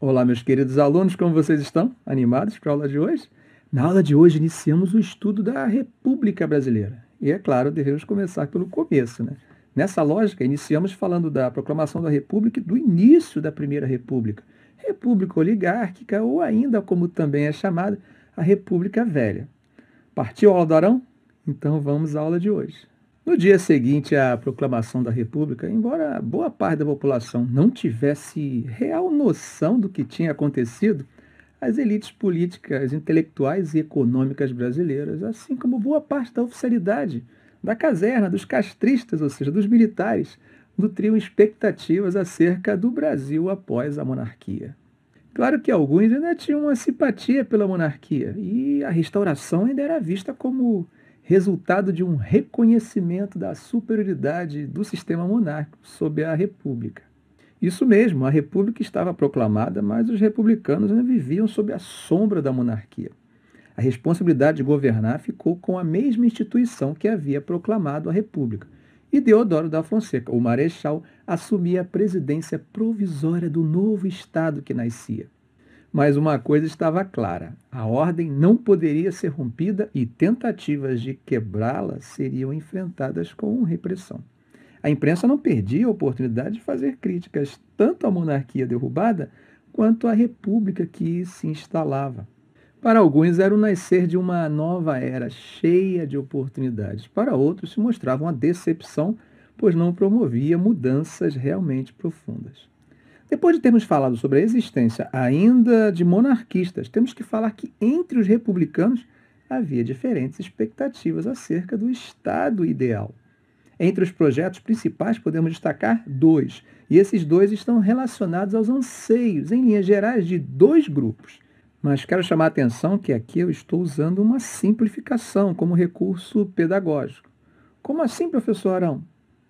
Olá, meus queridos alunos, como vocês estão? Animados para a aula de hoje? Na aula de hoje, iniciamos o estudo da República Brasileira. E, é claro, devemos começar pelo começo. Né? Nessa lógica, iniciamos falando da proclamação da República e do início da Primeira República. República Oligárquica, ou ainda, como também é chamada, a República Velha. Partiu a aula do Arão? Então vamos à aula de hoje. No dia seguinte à proclamação da República, embora boa parte da população não tivesse real noção do que tinha acontecido, as elites políticas, intelectuais e econômicas brasileiras, assim como boa parte da oficialidade, da caserna, dos castristas, ou seja, dos militares, nutriam expectativas acerca do Brasil após a monarquia. Claro que alguns ainda tinham uma simpatia pela monarquia e a restauração ainda era vista como resultado de um reconhecimento da superioridade do sistema monárquico sobre a República. Isso mesmo, a República estava proclamada, mas os republicanos ainda viviam sob a sombra da monarquia. A responsabilidade de governar ficou com a mesma instituição que havia proclamado a República. E Deodoro da Fonseca, o marechal, assumia a presidência provisória do novo Estado que nascia. Mas uma coisa estava clara: a ordem não poderia ser rompida e tentativas de quebrá-la seriam enfrentadas com repressão. A imprensa não perdia a oportunidade de fazer críticas tanto à monarquia derrubada quanto à república que se instalava. Para alguns era o nascer de uma nova era cheia de oportunidades. Para outros se mostrava uma decepção, pois não promovia mudanças realmente profundas. Depois de termos falado sobre a existência ainda de monarquistas, temos que falar que entre os republicanos havia diferentes expectativas acerca do Estado ideal. Entre os projetos principais podemos destacar dois, e esses dois estão relacionados aos anseios, em linhas gerais, de dois grupos. Mas quero chamar a atenção que aqui eu estou usando uma simplificação como recurso pedagógico. Como assim, professor Arão?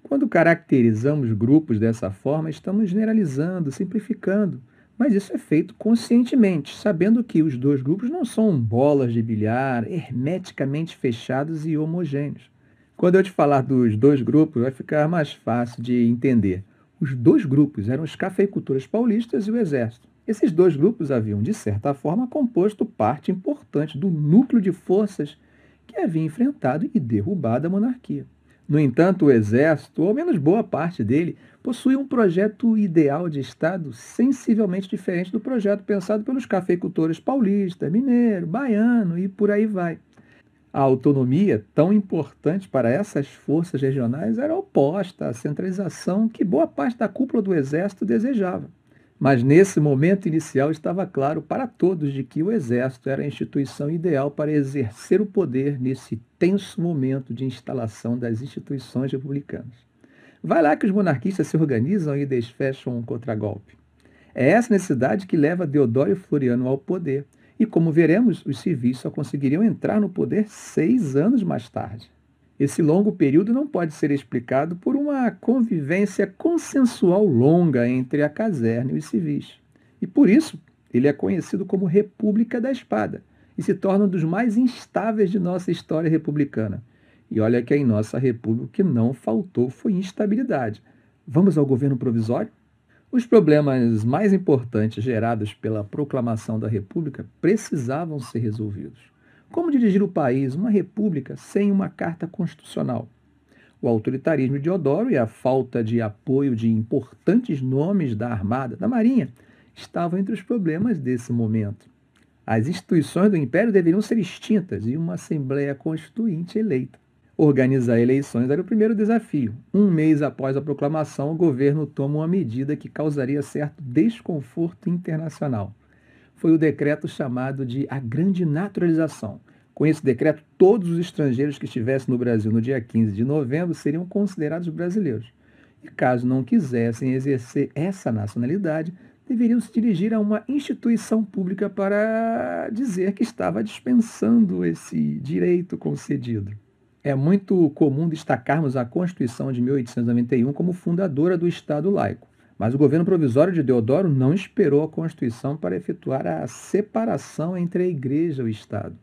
Quando caracterizamos grupos dessa forma, estamos generalizando, simplificando, mas isso é feito conscientemente, sabendo que os dois grupos não são bolas de bilhar hermeticamente fechados e homogêneos. Quando eu te falar dos dois grupos, vai ficar mais fácil de entender. Os dois grupos eram os cafeicultores paulistas e o exército. Esses dois grupos haviam, de certa forma, composto parte importante do núcleo de forças que havia enfrentado e derrubado a monarquia. No entanto, o Exército, ou ao menos boa parte dele, possui um projeto ideal de Estado sensivelmente diferente do projeto pensado pelos cafeicultores paulista, mineiro, baiano e por aí vai. A autonomia, tão importante para essas forças regionais, era oposta à centralização que boa parte da cúpula do Exército desejava. Mas nesse momento inicial estava claro para todos de que o Exército era a instituição ideal para exercer o poder nesse tenso momento de instalação das instituições republicanas. Vai lá que os monarquistas se organizam e desfecham um contragolpe. É essa necessidade que leva Deodoro e Floriano ao poder. E como veremos, os civis só conseguiriam entrar no poder seis anos mais tarde. Esse longo período não pode ser explicado por uma convivência consensual longa entre a caserna e os civis. E por isso, ele é conhecido como República da Espada e se torna um dos mais instáveis de nossa história republicana. E olha que em nossa república o que não faltou foi instabilidade. Vamos ao governo provisório? Os problemas mais importantes gerados pela proclamação da República precisavam ser resolvidos. Como dirigir o país, uma república, sem uma carta constitucional? O autoritarismo de Odoro e a falta de apoio de importantes nomes da Armada, da Marinha, estavam entre os problemas desse momento. As instituições do Império deveriam ser extintas e uma Assembleia Constituinte eleita. Organizar eleições era o primeiro desafio. Um mês após a proclamação, o governo toma uma medida que causaria certo desconforto internacional foi o decreto chamado de a Grande Naturalização. Com esse decreto, todos os estrangeiros que estivessem no Brasil no dia 15 de novembro seriam considerados brasileiros. E caso não quisessem exercer essa nacionalidade, deveriam se dirigir a uma instituição pública para dizer que estava dispensando esse direito concedido. É muito comum destacarmos a Constituição de 1891 como fundadora do Estado laico. Mas o governo provisório de Deodoro não esperou a Constituição para efetuar a separação entre a Igreja e o Estado.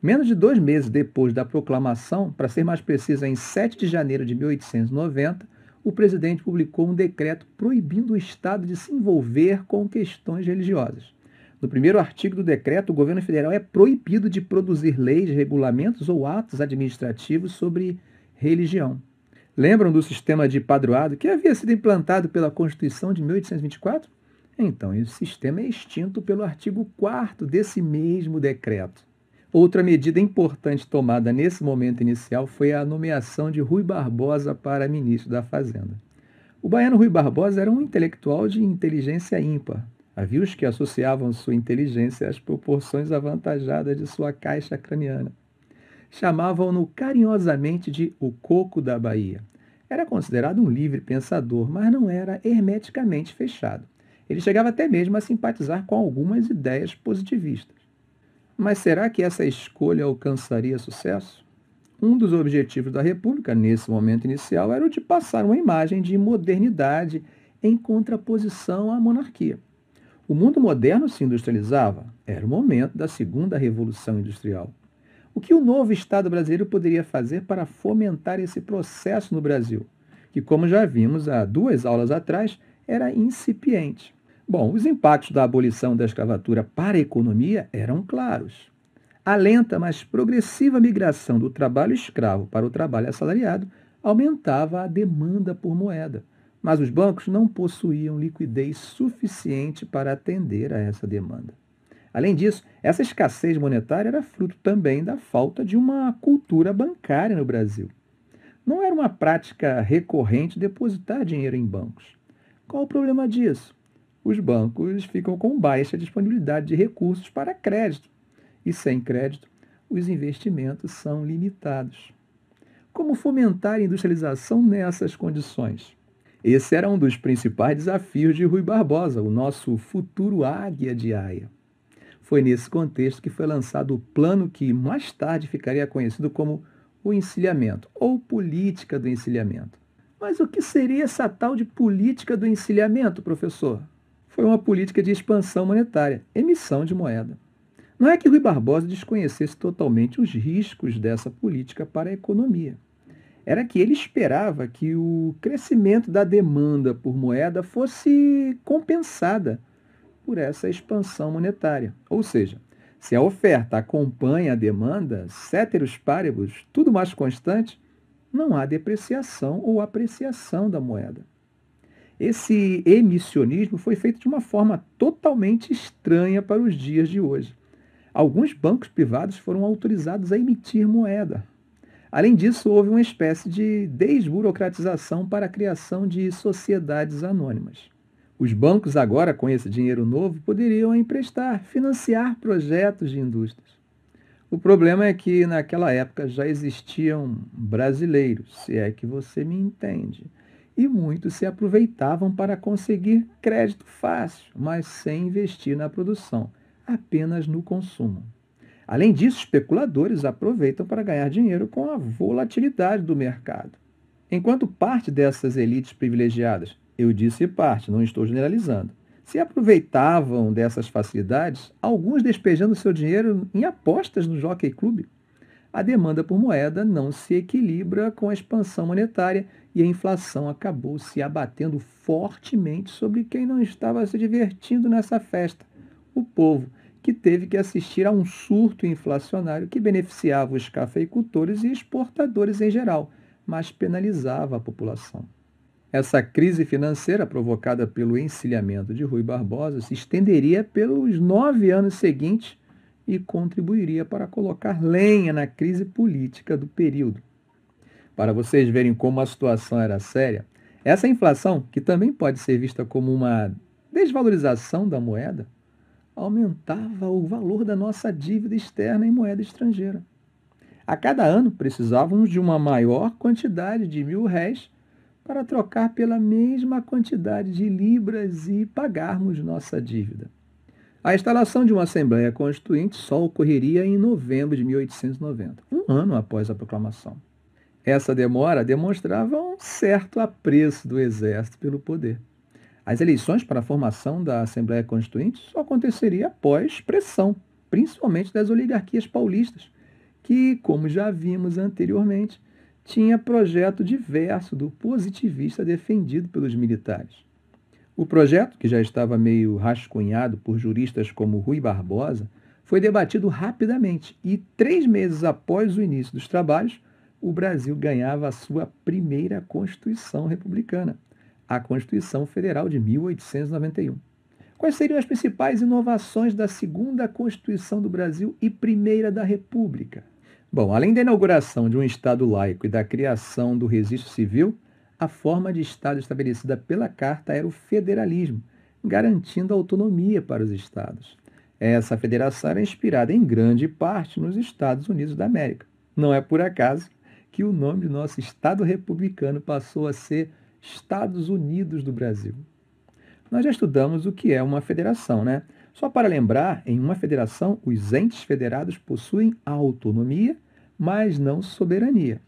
Menos de dois meses depois da proclamação, para ser mais preciso, em 7 de janeiro de 1890, o presidente publicou um decreto proibindo o Estado de se envolver com questões religiosas. No primeiro artigo do decreto, o governo federal é proibido de produzir leis, regulamentos ou atos administrativos sobre religião. Lembram do sistema de padroado que havia sido implantado pela Constituição de 1824? Então, esse sistema é extinto pelo artigo 4 desse mesmo decreto. Outra medida importante tomada nesse momento inicial foi a nomeação de Rui Barbosa para ministro da Fazenda. O baiano Rui Barbosa era um intelectual de inteligência ímpar. Havia os que associavam sua inteligência às proporções avantajadas de sua caixa craniana. Chamavam-no carinhosamente de o Coco da Bahia. Era considerado um livre pensador, mas não era hermeticamente fechado. Ele chegava até mesmo a simpatizar com algumas ideias positivistas. Mas será que essa escolha alcançaria sucesso? Um dos objetivos da República, nesse momento inicial, era o de passar uma imagem de modernidade em contraposição à monarquia. O mundo moderno se industrializava, era o momento da segunda revolução industrial. O que o novo Estado brasileiro poderia fazer para fomentar esse processo no Brasil, que, como já vimos há duas aulas atrás, era incipiente? Bom, os impactos da abolição da escravatura para a economia eram claros. A lenta, mas progressiva migração do trabalho escravo para o trabalho assalariado aumentava a demanda por moeda, mas os bancos não possuíam liquidez suficiente para atender a essa demanda. Além disso, essa escassez monetária era fruto também da falta de uma cultura bancária no Brasil. Não era uma prática recorrente depositar dinheiro em bancos. Qual o problema disso? Os bancos ficam com baixa disponibilidade de recursos para crédito, e sem crédito, os investimentos são limitados. Como fomentar a industrialização nessas condições? Esse era um dos principais desafios de Rui Barbosa, o nosso futuro águia de Aia. Foi nesse contexto que foi lançado o plano que mais tarde ficaria conhecido como o encilhamento, ou política do encilhamento. Mas o que seria essa tal de política do encilhamento, professor? Foi uma política de expansão monetária, emissão de moeda. Não é que Rui Barbosa desconhecesse totalmente os riscos dessa política para a economia. Era que ele esperava que o crescimento da demanda por moeda fosse compensada por essa expansão monetária. Ou seja, se a oferta acompanha a demanda, ceteros paribus, tudo mais constante, não há depreciação ou apreciação da moeda. Esse emissionismo foi feito de uma forma totalmente estranha para os dias de hoje. Alguns bancos privados foram autorizados a emitir moeda. Além disso, houve uma espécie de desburocratização para a criação de sociedades anônimas. Os bancos agora, com esse dinheiro novo, poderiam emprestar, financiar projetos de indústrias. O problema é que naquela época já existiam brasileiros, se é que você me entende, e muitos se aproveitavam para conseguir crédito fácil, mas sem investir na produção, apenas no consumo. Além disso, especuladores aproveitam para ganhar dinheiro com a volatilidade do mercado. Enquanto parte dessas elites privilegiadas eu disse parte, não estou generalizando. Se aproveitavam dessas facilidades, alguns despejando seu dinheiro em apostas no Jockey Club. A demanda por moeda não se equilibra com a expansão monetária e a inflação acabou se abatendo fortemente sobre quem não estava se divertindo nessa festa, o povo, que teve que assistir a um surto inflacionário que beneficiava os cafeicultores e exportadores em geral, mas penalizava a população. Essa crise financeira provocada pelo encilhamento de Rui Barbosa se estenderia pelos nove anos seguintes e contribuiria para colocar lenha na crise política do período. Para vocês verem como a situação era séria, essa inflação, que também pode ser vista como uma desvalorização da moeda, aumentava o valor da nossa dívida externa em moeda estrangeira. A cada ano precisávamos de uma maior quantidade de mil réis para trocar pela mesma quantidade de libras e pagarmos nossa dívida. A instalação de uma Assembleia Constituinte só ocorreria em novembro de 1890, um ano após a proclamação. Essa demora demonstrava um certo apreço do Exército pelo poder. As eleições para a formação da Assembleia Constituinte só aconteceria após pressão, principalmente das oligarquias paulistas, que, como já vimos anteriormente, tinha projeto diverso do positivista defendido pelos militares. O projeto, que já estava meio rascunhado por juristas como Rui Barbosa, foi debatido rapidamente e, três meses após o início dos trabalhos, o Brasil ganhava a sua primeira Constituição Republicana, a Constituição Federal de 1891. Quais seriam as principais inovações da segunda Constituição do Brasil e primeira da República? Bom, além da inauguração de um Estado laico e da criação do registro civil, a forma de Estado estabelecida pela Carta era o federalismo, garantindo autonomia para os Estados. Essa federação era inspirada em grande parte nos Estados Unidos da América. Não é por acaso que o nome do nosso Estado republicano passou a ser Estados Unidos do Brasil. Nós já estudamos o que é uma federação, né? Só para lembrar, em uma federação, os entes federados possuem autonomia, mas não soberania.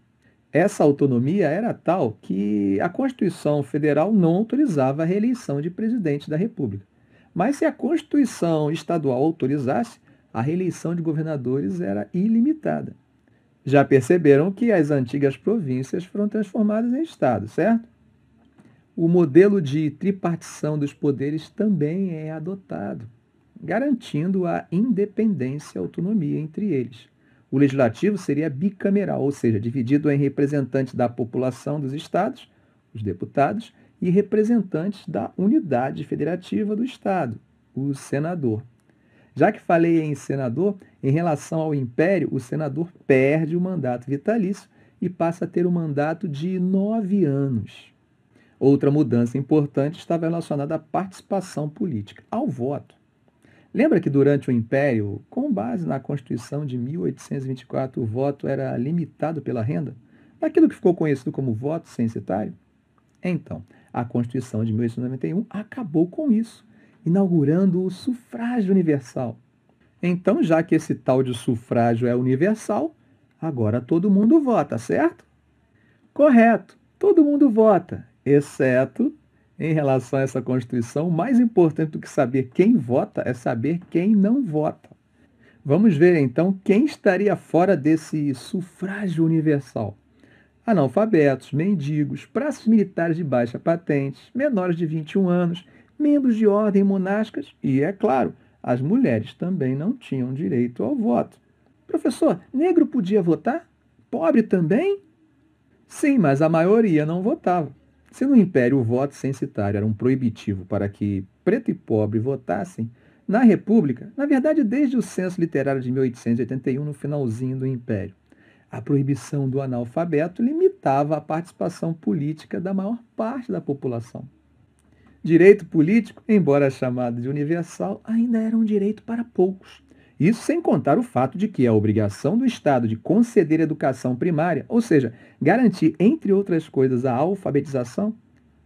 Essa autonomia era tal que a Constituição Federal não autorizava a reeleição de presidente da República. Mas se a Constituição estadual autorizasse, a reeleição de governadores era ilimitada. Já perceberam que as antigas províncias foram transformadas em estados, certo? O modelo de tripartição dos poderes também é adotado, garantindo a independência e autonomia entre eles. O legislativo seria bicameral, ou seja, dividido em representantes da população dos estados, os deputados, e representantes da unidade federativa do estado, o senador. Já que falei em senador, em relação ao império, o senador perde o mandato vitalício e passa a ter um mandato de nove anos. Outra mudança importante estava relacionada à participação política, ao voto. Lembra que durante o Império, com base na Constituição de 1824, o voto era limitado pela renda? Daquilo que ficou conhecido como voto censitário? Então, a Constituição de 1891 acabou com isso, inaugurando o sufrágio universal. Então, já que esse tal de sufrágio é universal, agora todo mundo vota, certo? Correto, todo mundo vota exceto em relação a essa Constituição, mais importante do que saber quem vota é saber quem não vota. Vamos ver então quem estaria fora desse sufrágio universal. Analfabetos, mendigos, praças militares de baixa patente, menores de 21 anos, membros de ordem monásticas e, é claro, as mulheres também não tinham direito ao voto. Professor, negro podia votar? Pobre também? Sim, mas a maioria não votava. Se no Império o voto censitário era um proibitivo para que preto e pobre votassem, na República, na verdade desde o censo literário de 1881, no finalzinho do Império, a proibição do analfabeto limitava a participação política da maior parte da população. Direito político, embora chamado de universal, ainda era um direito para poucos. Isso sem contar o fato de que a obrigação do Estado de conceder educação primária, ou seja, garantir, entre outras coisas, a alfabetização,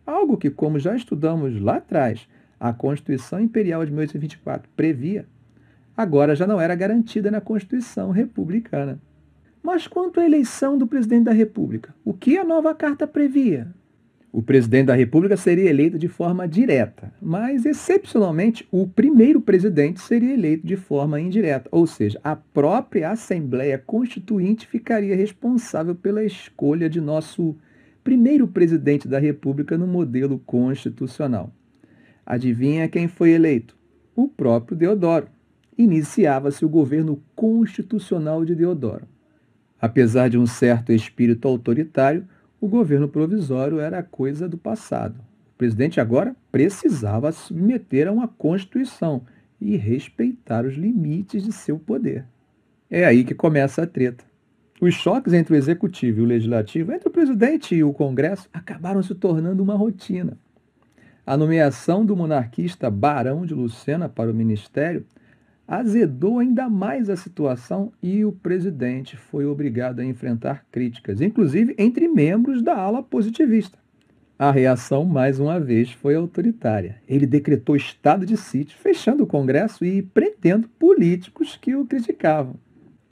algo que, como já estudamos lá atrás, a Constituição Imperial de 1824 previa, agora já não era garantida na Constituição Republicana. Mas quanto à eleição do presidente da República, o que a nova carta previa? O presidente da República seria eleito de forma direta, mas, excepcionalmente, o primeiro presidente seria eleito de forma indireta, ou seja, a própria Assembleia Constituinte ficaria responsável pela escolha de nosso primeiro presidente da República no modelo constitucional. Adivinha quem foi eleito? O próprio Deodoro. Iniciava-se o governo constitucional de Deodoro. Apesar de um certo espírito autoritário, o governo provisório era coisa do passado. O presidente agora precisava submeter a uma Constituição e respeitar os limites de seu poder. É aí que começa a treta. Os choques entre o executivo e o legislativo, entre o presidente e o Congresso, acabaram se tornando uma rotina. A nomeação do monarquista Barão de Lucena para o ministério azedou ainda mais a situação e o presidente foi obrigado a enfrentar críticas, inclusive entre membros da ala positivista. A reação, mais uma vez, foi autoritária. Ele decretou estado de sítio, fechando o Congresso e prendendo políticos que o criticavam.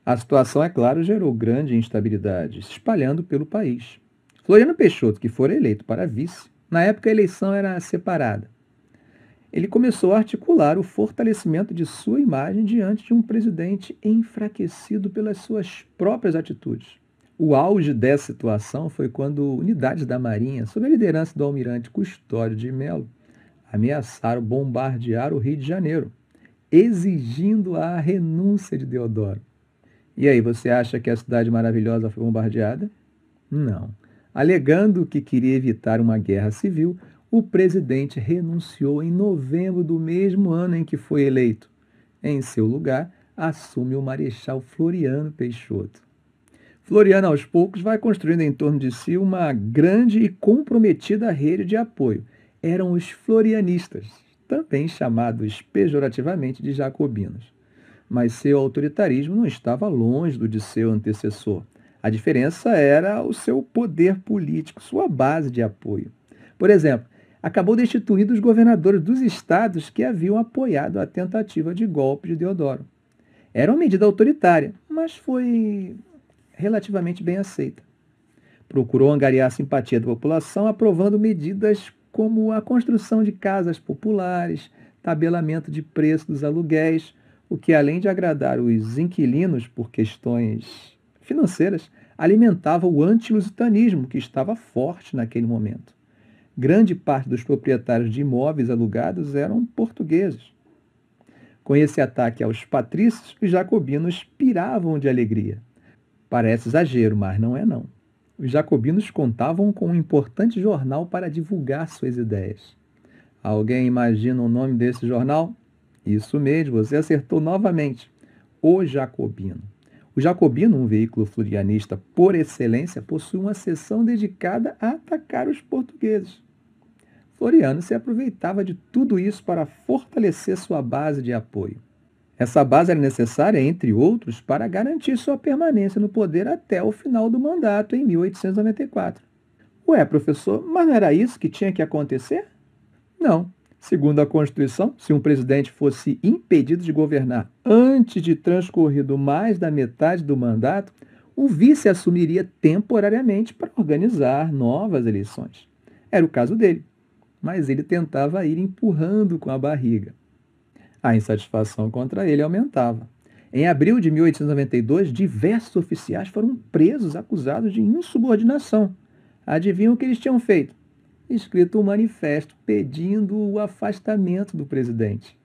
A situação, é claro, gerou grande instabilidade, se espalhando pelo país. Floriano Peixoto, que fora eleito para vice, na época a eleição era separada ele começou a articular o fortalecimento de sua imagem diante de um presidente enfraquecido pelas suas próprias atitudes. O auge dessa situação foi quando unidades da Marinha, sob a liderança do almirante Custódio de Melo, ameaçaram bombardear o Rio de Janeiro, exigindo a renúncia de Deodoro. E aí, você acha que a cidade maravilhosa foi bombardeada? Não. Alegando que queria evitar uma guerra civil, o presidente renunciou em novembro do mesmo ano em que foi eleito. Em seu lugar, assume o Marechal Floriano Peixoto. Floriano, aos poucos, vai construindo em torno de si uma grande e comprometida rede de apoio. Eram os florianistas, também chamados pejorativamente de jacobinos. Mas seu autoritarismo não estava longe do de seu antecessor. A diferença era o seu poder político, sua base de apoio. Por exemplo, acabou destituindo os governadores dos estados que haviam apoiado a tentativa de golpe de Deodoro. Era uma medida autoritária, mas foi relativamente bem aceita. Procurou angariar a simpatia da população, aprovando medidas como a construção de casas populares, tabelamento de preço dos aluguéis, o que, além de agradar os inquilinos por questões financeiras, alimentava o antilusitanismo, que estava forte naquele momento. Grande parte dos proprietários de imóveis alugados eram portugueses. Com esse ataque aos patrícios, os jacobinos piravam de alegria. Parece exagero, mas não é não. Os jacobinos contavam com um importante jornal para divulgar suas ideias. Alguém imagina o nome desse jornal? Isso mesmo, você acertou novamente. O Jacobino. O Jacobino, um veículo florianista por excelência, possui uma seção dedicada a atacar os portugueses. Floriano se aproveitava de tudo isso para fortalecer sua base de apoio. Essa base era necessária, entre outros, para garantir sua permanência no poder até o final do mandato, em 1894. Ué, professor, mas não era isso que tinha que acontecer? Não. Segundo a Constituição, se um presidente fosse impedido de governar antes de transcorrido mais da metade do mandato, o vice assumiria temporariamente para organizar novas eleições. Era o caso dele, mas ele tentava ir empurrando com a barriga. A insatisfação contra ele aumentava. Em abril de 1892, diversos oficiais foram presos acusados de insubordinação. Adivinham o que eles tinham feito? Escrito um manifesto pedindo o afastamento do presidente.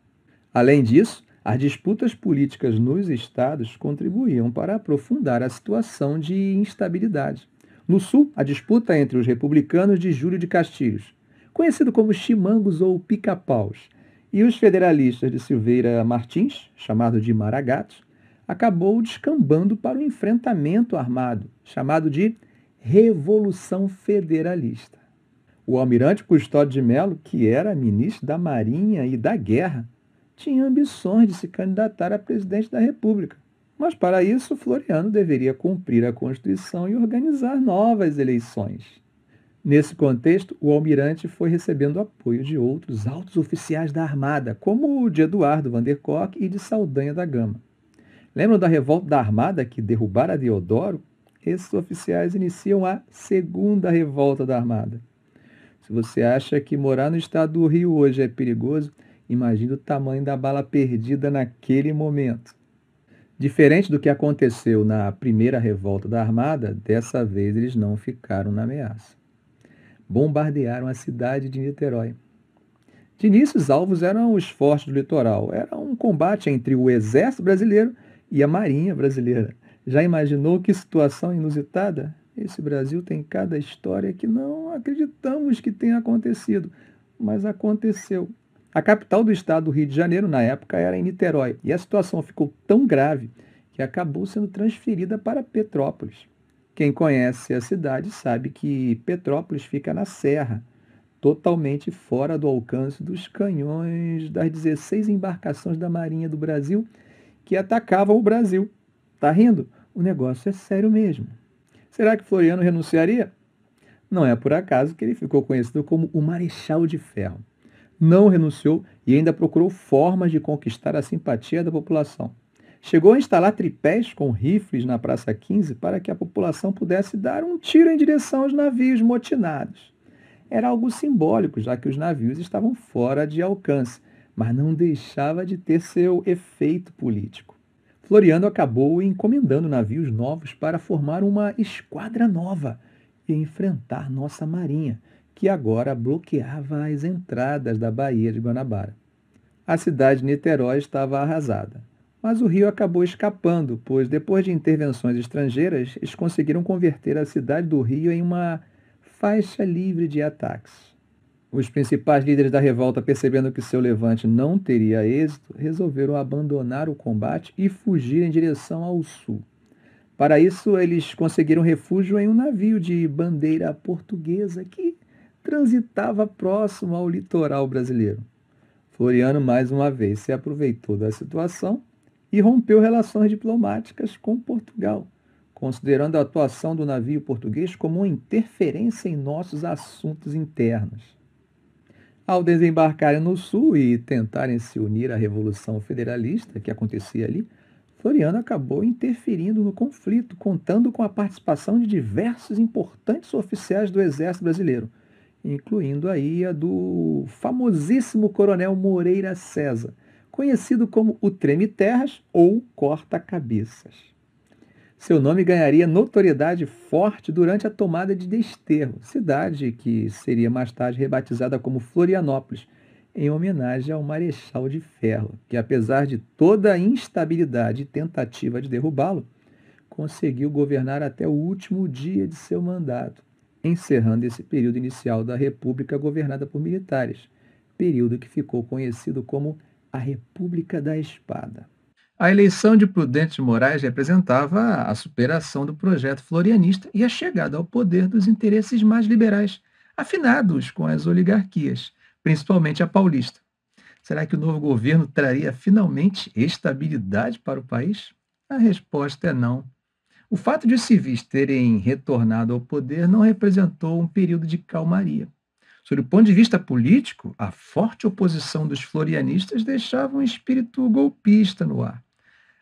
Além disso, as disputas políticas nos estados contribuíam para aprofundar a situação de instabilidade. No sul, a disputa entre os republicanos de Júlio de Castilhos, conhecido como chimangos ou pica-paus, e os federalistas de Silveira Martins, chamado de Maragatos, acabou descambando para o enfrentamento armado, chamado de Revolução Federalista. O almirante Custódio de Melo, que era ministro da Marinha e da Guerra, tinha ambições de se candidatar a presidente da República. Mas para isso, Floriano deveria cumprir a Constituição e organizar novas eleições. Nesse contexto, o almirante foi recebendo apoio de outros altos oficiais da Armada, como o de Eduardo Van der Kock e de Saldanha da Gama. Lembram da revolta da Armada que derrubara Deodoro? Esses oficiais iniciam a Segunda Revolta da Armada. Se você acha que morar no estado do Rio hoje é perigoso, imagine o tamanho da bala perdida naquele momento. Diferente do que aconteceu na primeira revolta da Armada, dessa vez eles não ficaram na ameaça. Bombardearam a cidade de Niterói. De início, os alvos eram os fortes do litoral. Era um combate entre o exército brasileiro e a marinha brasileira. Já imaginou que situação inusitada? Esse Brasil tem cada história que não acreditamos que tenha acontecido, mas aconteceu. A capital do estado do Rio de Janeiro, na época, era em Niterói, e a situação ficou tão grave que acabou sendo transferida para Petrópolis. Quem conhece a cidade sabe que Petrópolis fica na serra, totalmente fora do alcance dos canhões das 16 embarcações da Marinha do Brasil que atacavam o Brasil. Tá rindo? O negócio é sério mesmo. Será que Floriano renunciaria? Não é por acaso que ele ficou conhecido como o Marechal de Ferro. Não renunciou e ainda procurou formas de conquistar a simpatia da população. Chegou a instalar tripés com rifles na Praça 15 para que a população pudesse dar um tiro em direção aos navios motinados. Era algo simbólico, já que os navios estavam fora de alcance, mas não deixava de ter seu efeito político. Floriano acabou encomendando navios novos para formar uma esquadra nova e enfrentar nossa marinha, que agora bloqueava as entradas da Baía de Guanabara. A cidade de Niterói estava arrasada, mas o rio acabou escapando, pois depois de intervenções estrangeiras, eles conseguiram converter a cidade do Rio em uma faixa livre de ataques. Os principais líderes da revolta, percebendo que seu levante não teria êxito, resolveram abandonar o combate e fugir em direção ao sul. Para isso, eles conseguiram refúgio em um navio de bandeira portuguesa que transitava próximo ao litoral brasileiro. Floriano, mais uma vez, se aproveitou da situação e rompeu relações diplomáticas com Portugal, considerando a atuação do navio português como uma interferência em nossos assuntos internos. Ao desembarcarem no sul e tentarem se unir à Revolução Federalista que acontecia ali, Floriano acabou interferindo no conflito, contando com a participação de diversos importantes oficiais do Exército Brasileiro, incluindo aí a do famosíssimo Coronel Moreira César, conhecido como o Treme Terras ou Corta-Cabeças. Seu nome ganharia notoriedade forte durante a tomada de Desterro, cidade que seria mais tarde rebatizada como Florianópolis, em homenagem ao Marechal de Ferro, que apesar de toda a instabilidade e tentativa de derrubá-lo, conseguiu governar até o último dia de seu mandato, encerrando esse período inicial da República governada por militares, período que ficou conhecido como a República da Espada. A eleição de Prudente de Moraes representava a superação do projeto florianista e a chegada ao poder dos interesses mais liberais, afinados com as oligarquias, principalmente a paulista. Será que o novo governo traria finalmente estabilidade para o país? A resposta é não. O fato de os civis terem retornado ao poder não representou um período de calmaria. Sob o ponto de vista político, a forte oposição dos florianistas deixava um espírito golpista no ar.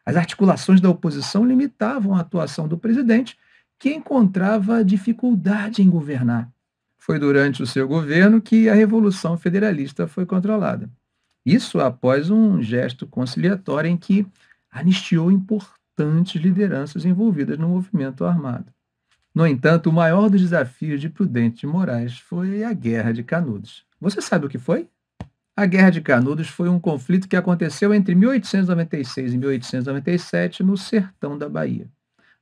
As articulações da oposição limitavam a atuação do presidente, que encontrava dificuldade em governar. Foi durante o seu governo que a Revolução Federalista foi controlada. Isso após um gesto conciliatório em que anistiou importantes lideranças envolvidas no movimento armado. No entanto, o maior dos desafios de Prudente de Moraes foi a Guerra de Canudos. Você sabe o que foi? A Guerra de Canudos foi um conflito que aconteceu entre 1896 e 1897 no sertão da Bahia.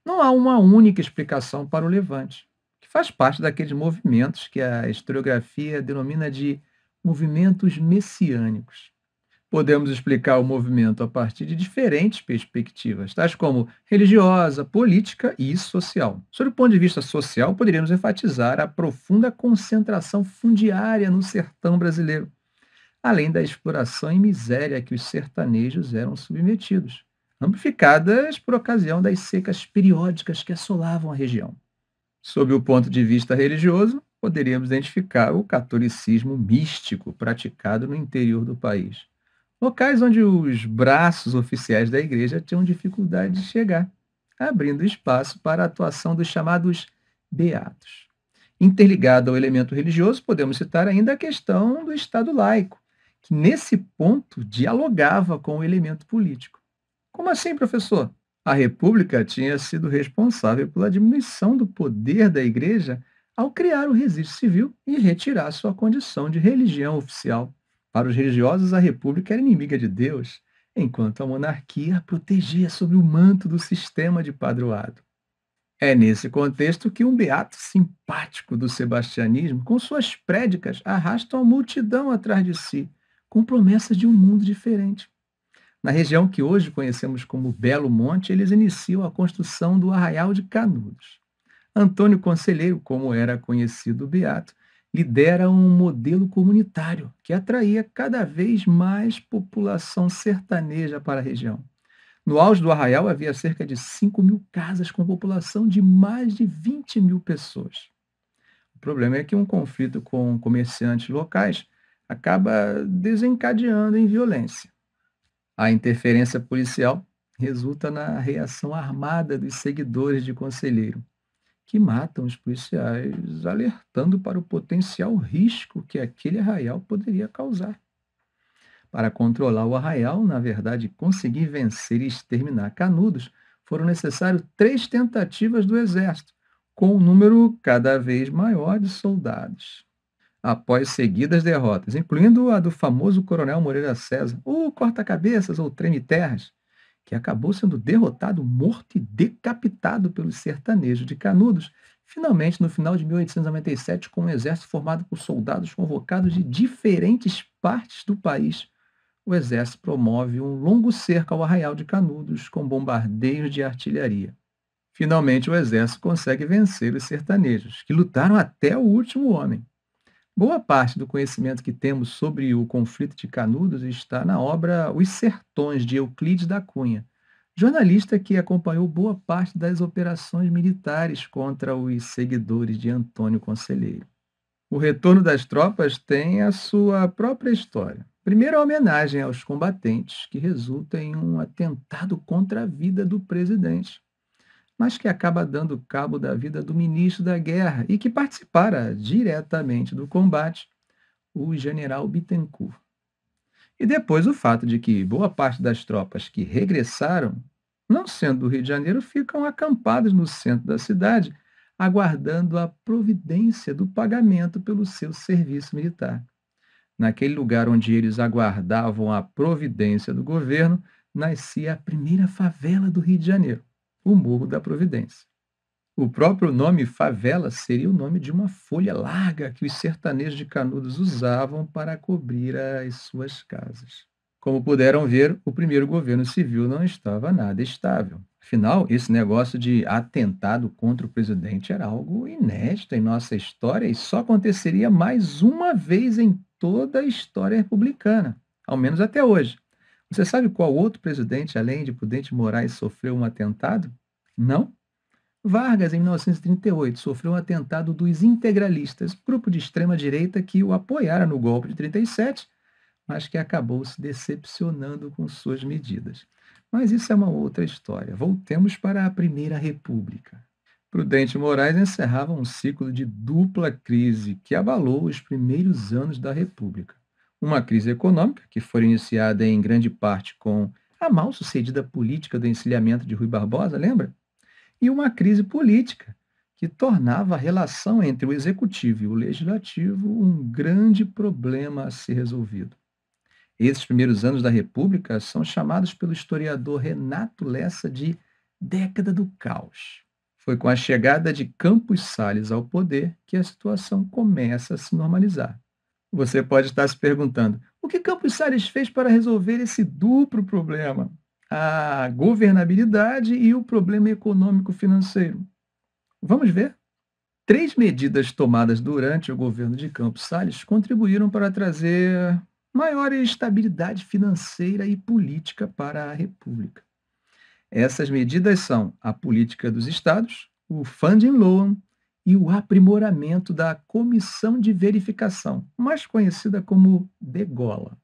Não há uma única explicação para o levante, que faz parte daqueles movimentos que a historiografia denomina de movimentos messiânicos. Podemos explicar o movimento a partir de diferentes perspectivas, tais como religiosa, política e social. Sob o ponto de vista social, poderíamos enfatizar a profunda concentração fundiária no sertão brasileiro além da exploração e miséria que os sertanejos eram submetidos, amplificadas por ocasião das secas periódicas que assolavam a região. Sob o ponto de vista religioso, poderíamos identificar o catolicismo místico praticado no interior do país, locais onde os braços oficiais da igreja tinham dificuldade de chegar, abrindo espaço para a atuação dos chamados beatos. Interligado ao elemento religioso, podemos citar ainda a questão do Estado laico, que nesse ponto dialogava com o elemento político. Como assim, professor? A República tinha sido responsável pela diminuição do poder da Igreja ao criar o registro civil e retirar sua condição de religião oficial. Para os religiosos, a República era inimiga de Deus, enquanto a monarquia a protegia sob o manto do sistema de padroado. É nesse contexto que um beato simpático do sebastianismo, com suas prédicas, arrasta a multidão atrás de si, com promessas de um mundo diferente. Na região que hoje conhecemos como Belo Monte, eles iniciam a construção do Arraial de Canudos. Antônio Conselheiro, como era conhecido o Beato, lidera um modelo comunitário que atraía cada vez mais população sertaneja para a região. No auge do arraial havia cerca de 5 mil casas com população de mais de 20 mil pessoas. O problema é que um conflito com comerciantes locais acaba desencadeando em violência. A interferência policial resulta na reação armada dos seguidores de Conselheiro, que matam os policiais, alertando para o potencial risco que aquele arraial poderia causar. Para controlar o arraial, na verdade, conseguir vencer e exterminar Canudos, foram necessárias três tentativas do exército, com um número cada vez maior de soldados. Após seguidas derrotas, incluindo a do famoso coronel Moreira César, ou corta-cabeças ou treme-terras, que acabou sendo derrotado, morto e decapitado pelos sertanejos de Canudos, finalmente no final de 1897, com um exército formado por soldados convocados de diferentes partes do país, o exército promove um longo cerco ao arraial de Canudos com bombardeios de artilharia. Finalmente, o exército consegue vencer os sertanejos, que lutaram até o último homem. Boa parte do conhecimento que temos sobre o conflito de Canudos está na obra Os Sertões, de Euclides da Cunha, jornalista que acompanhou boa parte das operações militares contra os seguidores de Antônio Conselheiro. O retorno das tropas tem a sua própria história. Primeiro, a homenagem aos combatentes, que resulta em um atentado contra a vida do presidente mas que acaba dando cabo da vida do ministro da Guerra e que participara diretamente do combate, o general Bittencourt. E depois o fato de que boa parte das tropas que regressaram, não sendo do Rio de Janeiro, ficam acampadas no centro da cidade, aguardando a providência do pagamento pelo seu serviço militar. Naquele lugar onde eles aguardavam a providência do governo, nascia a primeira favela do Rio de Janeiro o Morro da Providência. O próprio nome favela seria o nome de uma folha larga que os sertanejos de Canudos usavam para cobrir as suas casas. Como puderam ver, o primeiro governo civil não estava nada estável. Afinal, esse negócio de atentado contra o presidente era algo inédito em nossa história e só aconteceria mais uma vez em toda a história republicana, ao menos até hoje. Você sabe qual outro presidente, além de Prudente Moraes, sofreu um atentado? Não? Vargas, em 1938, sofreu um atentado dos integralistas, grupo de extrema-direita que o apoiara no golpe de 37, mas que acabou se decepcionando com suas medidas. Mas isso é uma outra história. Voltemos para a Primeira República. Prudente Moraes encerrava um ciclo de dupla crise que abalou os primeiros anos da República uma crise econômica, que foi iniciada em grande parte com a mal sucedida política do encilhamento de Rui Barbosa, lembra? E uma crise política, que tornava a relação entre o executivo e o legislativo um grande problema a ser resolvido. Esses primeiros anos da República são chamados pelo historiador Renato Lessa de década do caos. Foi com a chegada de Campos Salles ao poder que a situação começa a se normalizar. Você pode estar se perguntando: o que Campos Salles fez para resolver esse duplo problema? A governabilidade e o problema econômico-financeiro. Vamos ver? Três medidas tomadas durante o governo de Campos Salles contribuíram para trazer maior estabilidade financeira e política para a República. Essas medidas são a política dos estados, o funding loan e o aprimoramento da Comissão de Verificação, mais conhecida como DEGOLA.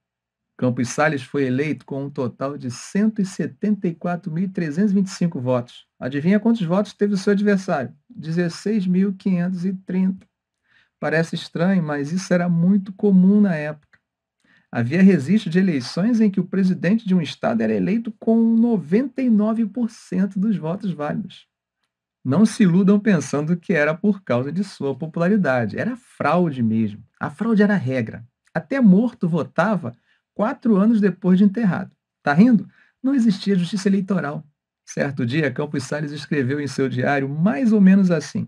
Campos Salles foi eleito com um total de 174.325 votos. Adivinha quantos votos teve o seu adversário? 16.530. Parece estranho, mas isso era muito comum na época. Havia registro de eleições em que o presidente de um estado era eleito com 99% dos votos válidos. Não se iludam pensando que era por causa de sua popularidade. Era fraude mesmo. A fraude era regra. Até morto votava quatro anos depois de enterrado. Tá rindo? Não existia justiça eleitoral. Certo dia, Campos Salles escreveu em seu diário mais ou menos assim.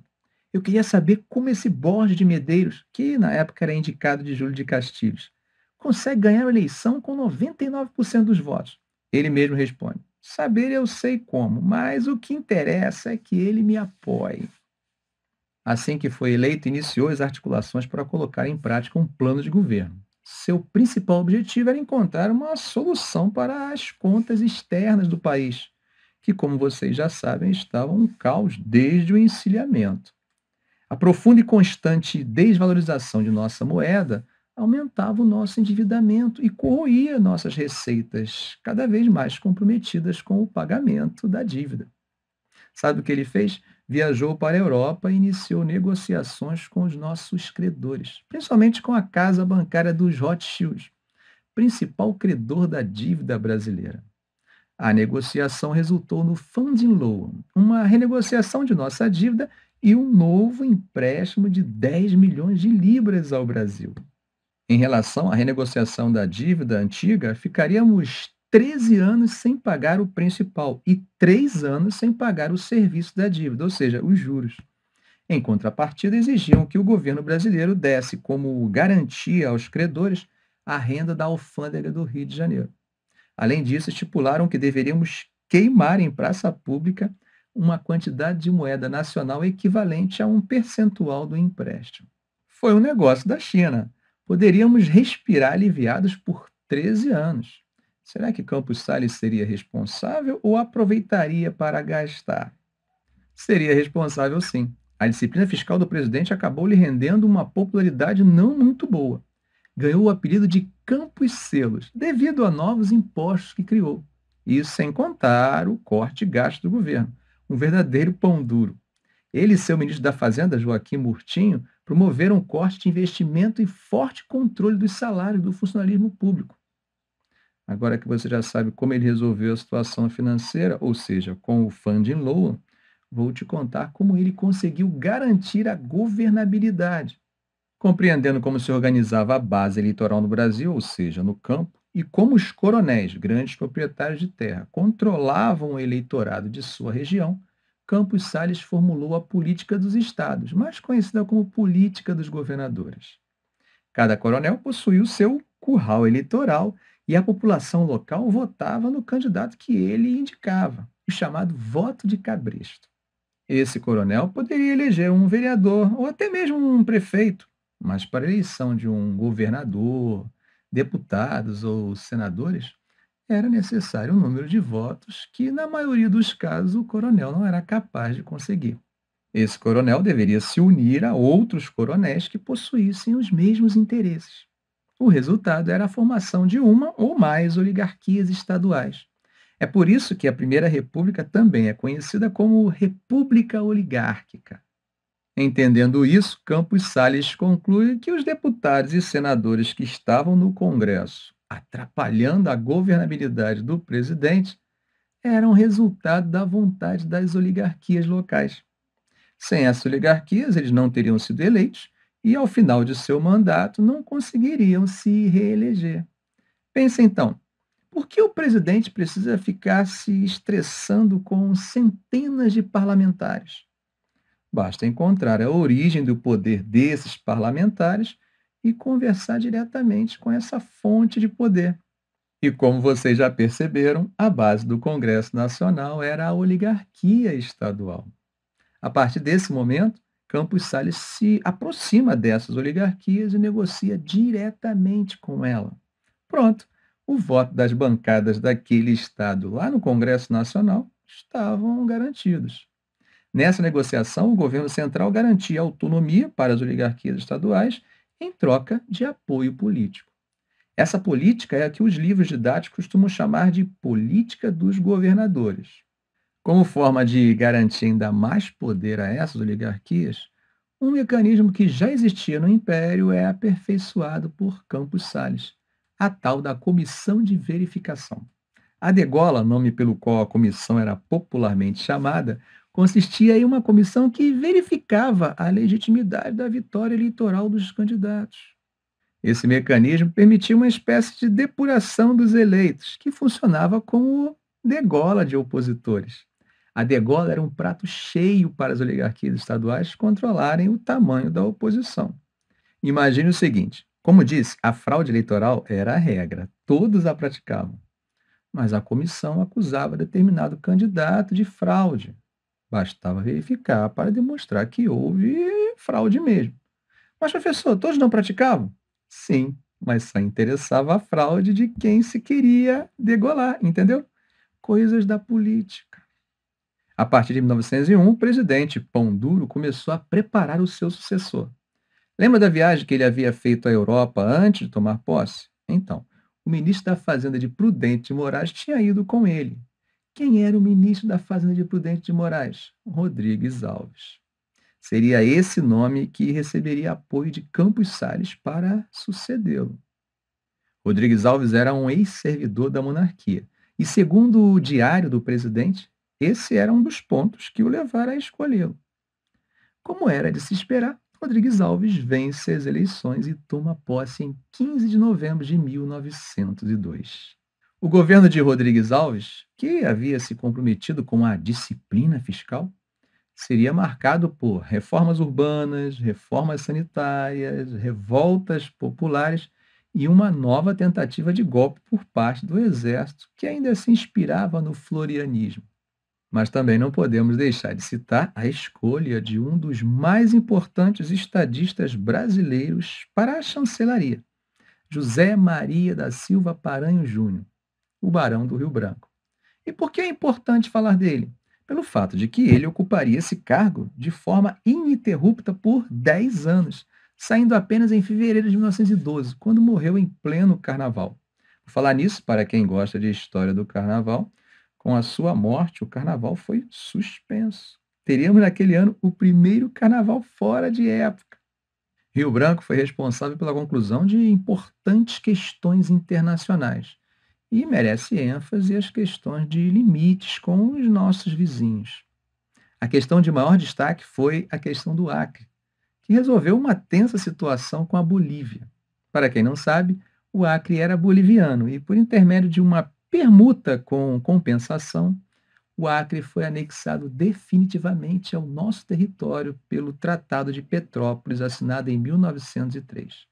Eu queria saber como esse Borges de Medeiros, que na época era indicado de Júlio de Castilhos, consegue ganhar a eleição com 99% dos votos. Ele mesmo responde: Saber eu sei como, mas o que interessa é que ele me apoie. Assim que foi eleito, iniciou as articulações para colocar em prática um plano de governo. Seu principal objetivo era encontrar uma solução para as contas externas do país, que, como vocês já sabem, estavam um caos desde o encilhamento. A profunda e constante desvalorização de nossa moeda aumentava o nosso endividamento e corroía nossas receitas, cada vez mais comprometidas com o pagamento da dívida. Sabe o que ele fez? Viajou para a Europa e iniciou negociações com os nossos credores, principalmente com a casa bancária dos Rothschilds, principal credor da dívida brasileira. A negociação resultou no funding loan, uma renegociação de nossa dívida e um novo empréstimo de 10 milhões de libras ao Brasil. Em relação à renegociação da dívida antiga, ficaríamos 13 anos sem pagar o principal e 3 anos sem pagar o serviço da dívida, ou seja, os juros. Em contrapartida, exigiam que o governo brasileiro desse como garantia aos credores a renda da alfândega do Rio de Janeiro. Além disso, estipularam que deveríamos queimar em praça pública uma quantidade de moeda nacional equivalente a um percentual do empréstimo. Foi um negócio da China. Poderíamos respirar aliviados por 13 anos. Será que Campos Salles seria responsável ou aproveitaria para gastar? Seria responsável sim. A disciplina fiscal do presidente acabou lhe rendendo uma popularidade não muito boa. Ganhou o apelido de Campos Selos, devido a novos impostos que criou. Isso sem contar o corte gasto do governo um verdadeiro pão duro. Ele e seu ministro da Fazenda, Joaquim Murtinho, promoveram um corte de investimento e forte controle dos salários do funcionalismo público. Agora que você já sabe como ele resolveu a situação financeira, ou seja, com o funding loan, vou te contar como ele conseguiu garantir a governabilidade. Compreendendo como se organizava a base eleitoral no Brasil, ou seja, no campo, e como os coronéis, grandes proprietários de terra, controlavam o eleitorado de sua região, Campos Salles formulou a política dos estados, mais conhecida como política dos governadores. Cada coronel possuía o seu curral eleitoral e a população local votava no candidato que ele indicava, o chamado voto de cabresto. Esse coronel poderia eleger um vereador ou até mesmo um prefeito, mas para a eleição de um governador, deputados ou senadores, era necessário um número de votos que, na maioria dos casos, o coronel não era capaz de conseguir. Esse coronel deveria se unir a outros coronéis que possuíssem os mesmos interesses. O resultado era a formação de uma ou mais oligarquias estaduais. É por isso que a Primeira República também é conhecida como República Oligárquica. Entendendo isso, Campos Salles conclui que os deputados e senadores que estavam no Congresso atrapalhando a governabilidade do presidente eram resultado da vontade das oligarquias locais. Sem essas oligarquias, eles não teriam sido eleitos e, ao final de seu mandato, não conseguiriam se reeleger. Pense então, por que o presidente precisa ficar se estressando com centenas de parlamentares? Basta encontrar a origem do poder desses parlamentares e conversar diretamente com essa fonte de poder. E como vocês já perceberam, a base do Congresso Nacional era a oligarquia estadual. A partir desse momento, Campos Salles se aproxima dessas oligarquias e negocia diretamente com ela. Pronto, o voto das bancadas daquele estado lá no Congresso Nacional estavam garantidos. Nessa negociação, o governo central garantia autonomia para as oligarquias estaduais em troca de apoio político. Essa política é a que os livros didáticos costumam chamar de política dos governadores. Como forma de garantir ainda mais poder a essas oligarquias, um mecanismo que já existia no Império é aperfeiçoado por Campos Salles, a tal da Comissão de Verificação. A degola, nome pelo qual a comissão era popularmente chamada, consistia em uma comissão que verificava a legitimidade da vitória eleitoral dos candidatos. Esse mecanismo permitia uma espécie de depuração dos eleitos, que funcionava como degola de opositores. A degola era um prato cheio para as oligarquias estaduais controlarem o tamanho da oposição. Imagine o seguinte: como disse, a fraude eleitoral era a regra, todos a praticavam. Mas a comissão acusava determinado candidato de fraude, Bastava verificar para demonstrar que houve fraude mesmo. Mas, professor, todos não praticavam? Sim, mas só interessava a fraude de quem se queria degolar, entendeu? Coisas da política. A partir de 1901, o presidente Pão Duro começou a preparar o seu sucessor. Lembra da viagem que ele havia feito à Europa antes de tomar posse? Então, o ministro da Fazenda de Prudente de Moraes tinha ido com ele. Quem era o ministro da Fazenda de Prudente de Moraes? Rodrigues Alves. Seria esse nome que receberia apoio de Campos Salles para sucedê-lo. Rodrigues Alves era um ex-servidor da monarquia. E segundo o diário do presidente, esse era um dos pontos que o levaram a escolhê-lo. Como era de se esperar, Rodrigues Alves vence as eleições e toma posse em 15 de novembro de 1902. O governo de Rodrigues Alves, que havia se comprometido com a disciplina fiscal, seria marcado por reformas urbanas, reformas sanitárias, revoltas populares e uma nova tentativa de golpe por parte do exército, que ainda se inspirava no florianismo. Mas também não podemos deixar de citar a escolha de um dos mais importantes estadistas brasileiros para a chancelaria, José Maria da Silva Paranho Júnior, o Barão do Rio Branco. E por que é importante falar dele? Pelo fato de que ele ocuparia esse cargo de forma ininterrupta por 10 anos, saindo apenas em fevereiro de 1912, quando morreu em pleno carnaval. Falar nisso, para quem gosta de história do carnaval, com a sua morte, o carnaval foi suspenso. Teríamos naquele ano o primeiro carnaval fora de época. Rio Branco foi responsável pela conclusão de importantes questões internacionais e merece ênfase as questões de limites com os nossos vizinhos. A questão de maior destaque foi a questão do Acre, que resolveu uma tensa situação com a Bolívia. Para quem não sabe, o Acre era boliviano e, por intermédio de uma permuta com compensação, o Acre foi anexado definitivamente ao nosso território pelo Tratado de Petrópolis, assinado em 1903.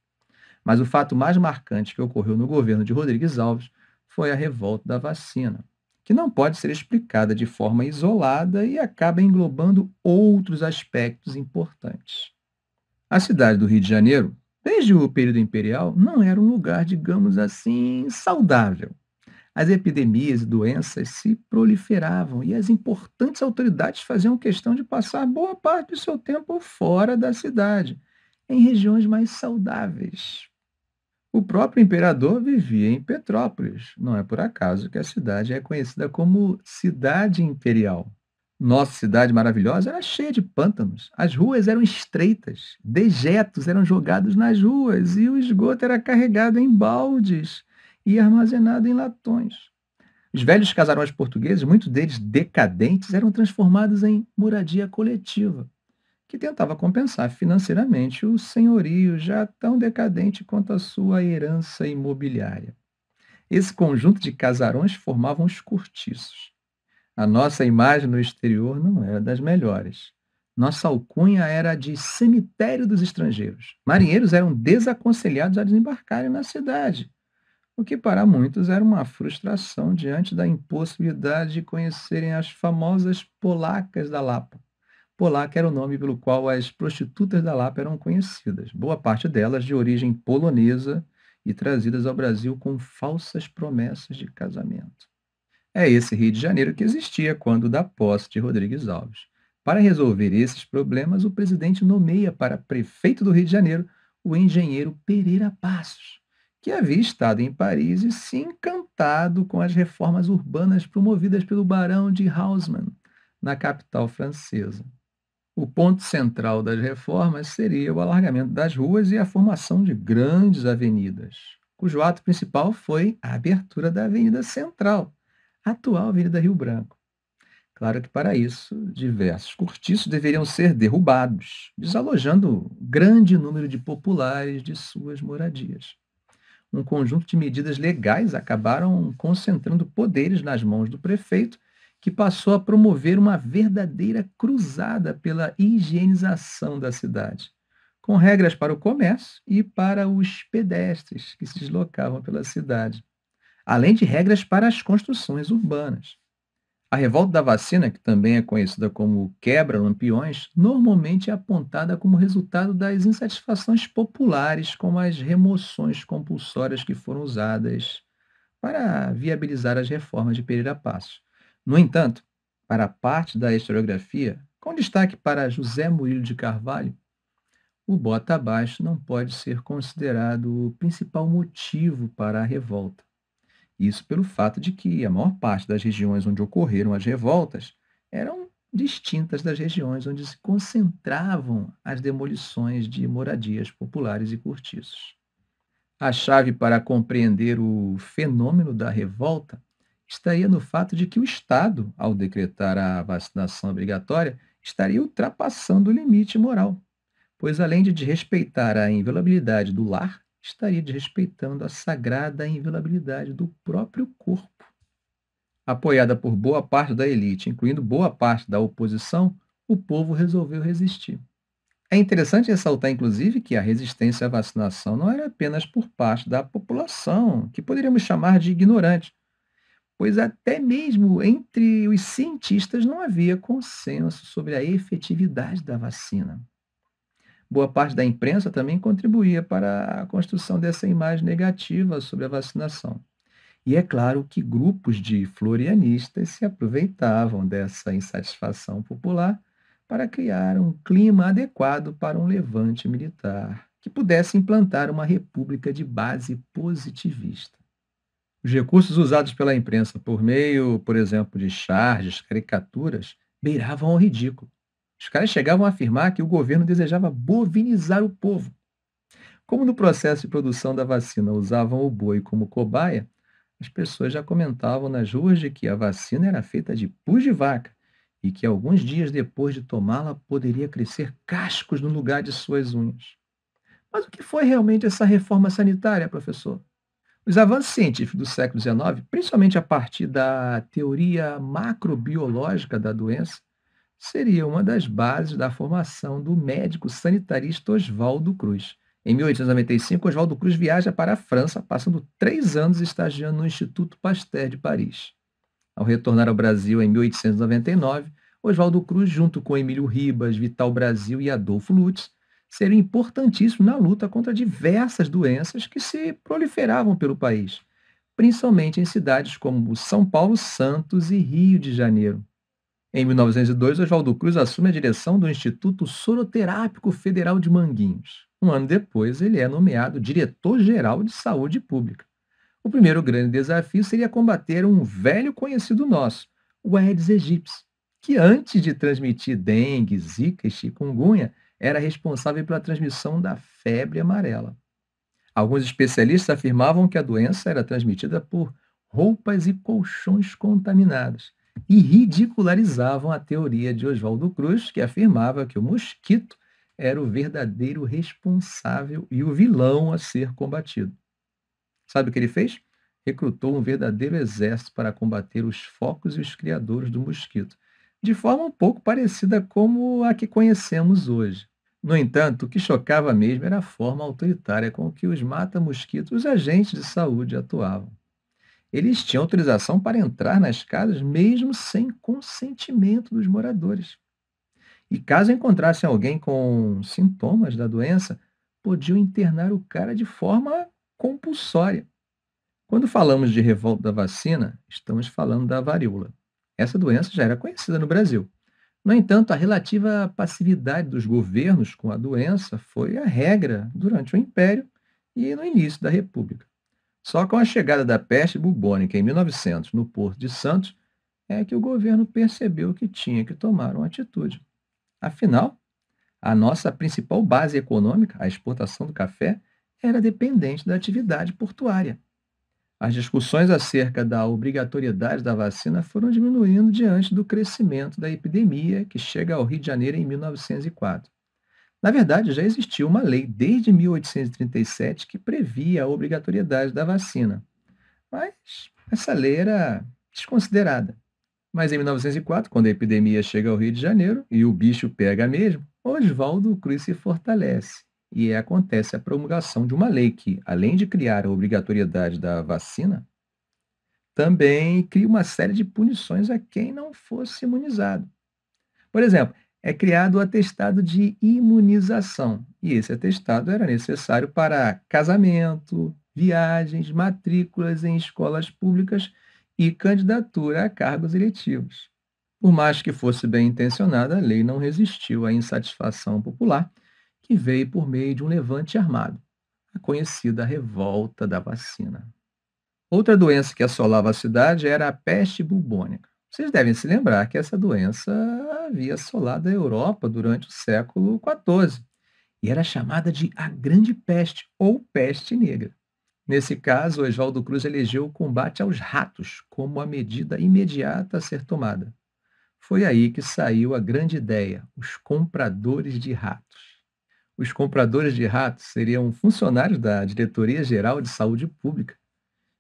Mas o fato mais marcante que ocorreu no governo de Rodrigues Alves foi a revolta da vacina, que não pode ser explicada de forma isolada e acaba englobando outros aspectos importantes. A cidade do Rio de Janeiro, desde o período imperial, não era um lugar, digamos assim, saudável as epidemias e doenças se proliferavam e as importantes autoridades faziam questão de passar boa parte do seu tempo fora da cidade, em regiões mais saudáveis. O próprio imperador vivia em Petrópolis. Não é por acaso que a cidade é conhecida como Cidade Imperial. Nossa cidade maravilhosa era cheia de pântanos. As ruas eram estreitas, dejetos eram jogados nas ruas e o esgoto era carregado em baldes e armazenado em latões. Os velhos casarões portugueses, muitos deles decadentes, eram transformados em moradia coletiva, que tentava compensar financeiramente o senhorio já tão decadente quanto a sua herança imobiliária. Esse conjunto de casarões formavam os cortiços. A nossa imagem no exterior não era das melhores. Nossa alcunha era de cemitério dos estrangeiros. Marinheiros eram desaconselhados a desembarcarem na cidade o que para muitos era uma frustração diante da impossibilidade de conhecerem as famosas polacas da Lapa. Polaca era o nome pelo qual as prostitutas da Lapa eram conhecidas, boa parte delas de origem polonesa e trazidas ao Brasil com falsas promessas de casamento. É esse Rio de Janeiro que existia quando da posse de Rodrigues Alves. Para resolver esses problemas, o presidente nomeia para prefeito do Rio de Janeiro o engenheiro Pereira Passos, que havia estado em Paris e se encantado com as reformas urbanas promovidas pelo barão de Haussmann, na capital francesa. O ponto central das reformas seria o alargamento das ruas e a formação de grandes avenidas, cujo ato principal foi a abertura da Avenida Central, atual Avenida Rio Branco. Claro que para isso, diversos cortiços deveriam ser derrubados, desalojando grande número de populares de suas moradias um conjunto de medidas legais acabaram concentrando poderes nas mãos do prefeito, que passou a promover uma verdadeira cruzada pela higienização da cidade, com regras para o comércio e para os pedestres que se deslocavam pela cidade, além de regras para as construções urbanas. A revolta da vacina, que também é conhecida como quebra-lampiões, normalmente é apontada como resultado das insatisfações populares com as remoções compulsórias que foram usadas para viabilizar as reformas de Pereira Passos. No entanto, para a parte da historiografia, com destaque para José Murilo de Carvalho, o bota abaixo não pode ser considerado o principal motivo para a revolta. Isso pelo fato de que a maior parte das regiões onde ocorreram as revoltas eram distintas das regiões onde se concentravam as demolições de moradias populares e cortiços. A chave para compreender o fenômeno da revolta estaria no fato de que o Estado, ao decretar a vacinação obrigatória, estaria ultrapassando o limite moral, pois além de desrespeitar a inviolabilidade do lar, estaria desrespeitando a sagrada inviolabilidade do próprio corpo. Apoiada por boa parte da elite, incluindo boa parte da oposição, o povo resolveu resistir. É interessante ressaltar, inclusive, que a resistência à vacinação não era apenas por parte da população, que poderíamos chamar de ignorante, pois até mesmo entre os cientistas não havia consenso sobre a efetividade da vacina. Boa parte da imprensa também contribuía para a construção dessa imagem negativa sobre a vacinação. E é claro que grupos de florianistas se aproveitavam dessa insatisfação popular para criar um clima adequado para um levante militar que pudesse implantar uma república de base positivista. Os recursos usados pela imprensa por meio, por exemplo, de charges, caricaturas, beiravam ao ridículo. Os caras chegavam a afirmar que o governo desejava bovinizar o povo. Como no processo de produção da vacina usavam o boi como cobaia, as pessoas já comentavam nas ruas de que a vacina era feita de pus de vaca e que alguns dias depois de tomá-la poderia crescer cascos no lugar de suas unhas. Mas o que foi realmente essa reforma sanitária, professor? Os avanços científicos do século XIX, principalmente a partir da teoria macrobiológica da doença, seria uma das bases da formação do médico sanitarista Oswaldo Cruz. Em 1895, Oswaldo Cruz viaja para a França, passando três anos estagiando no Instituto Pasteur de Paris. Ao retornar ao Brasil em 1899, Oswaldo Cruz, junto com Emílio Ribas, Vital Brasil e Adolfo Lutz, seriam importantíssimos na luta contra diversas doenças que se proliferavam pelo país, principalmente em cidades como São Paulo, Santos e Rio de Janeiro. Em 1902, Oswaldo Cruz assume a direção do Instituto Soroterápico Federal de Manguinhos. Um ano depois, ele é nomeado diretor-geral de saúde pública. O primeiro grande desafio seria combater um velho conhecido nosso, o Aedes aegypti, que antes de transmitir dengue, zika e chikungunya, era responsável pela transmissão da febre amarela. Alguns especialistas afirmavam que a doença era transmitida por roupas e colchões contaminados e ridicularizavam a teoria de Oswaldo Cruz, que afirmava que o mosquito era o verdadeiro responsável e o vilão a ser combatido. Sabe o que ele fez? Recrutou um verdadeiro exército para combater os focos e os criadores do mosquito, de forma um pouco parecida como a que conhecemos hoje. No entanto, o que chocava mesmo era a forma autoritária com que os mata-mosquitos, os agentes de saúde, atuavam. Eles tinham autorização para entrar nas casas mesmo sem consentimento dos moradores. E caso encontrassem alguém com sintomas da doença, podiam internar o cara de forma compulsória. Quando falamos de revolta da vacina, estamos falando da varíola. Essa doença já era conhecida no Brasil. No entanto, a relativa passividade dos governos com a doença foi a regra durante o Império e no início da República. Só com a chegada da peste bubônica em 1900 no Porto de Santos é que o governo percebeu que tinha que tomar uma atitude. Afinal, a nossa principal base econômica, a exportação do café, era dependente da atividade portuária. As discussões acerca da obrigatoriedade da vacina foram diminuindo diante do crescimento da epidemia que chega ao Rio de Janeiro em 1904. Na verdade, já existia uma lei desde 1837 que previa a obrigatoriedade da vacina, mas essa lei era desconsiderada. Mas em 1904, quando a epidemia chega ao Rio de Janeiro e o bicho pega mesmo, Oswaldo Cruz se fortalece e acontece a promulgação de uma lei que, além de criar a obrigatoriedade da vacina, também cria uma série de punições a quem não fosse imunizado. Por exemplo, é criado o atestado de imunização, e esse atestado era necessário para casamento, viagens, matrículas em escolas públicas e candidatura a cargos eletivos. Por mais que fosse bem intencionada, a lei não resistiu à insatisfação popular que veio por meio de um levante armado, a conhecida revolta da vacina. Outra doença que assolava a cidade era a peste bubônica. Vocês devem se lembrar que essa doença havia assolado a Europa durante o século XIV e era chamada de a Grande Peste ou Peste Negra. Nesse caso, Oswaldo Cruz elegeu o combate aos ratos como a medida imediata a ser tomada. Foi aí que saiu a grande ideia, os compradores de ratos. Os compradores de ratos seriam funcionários da Diretoria Geral de Saúde Pública,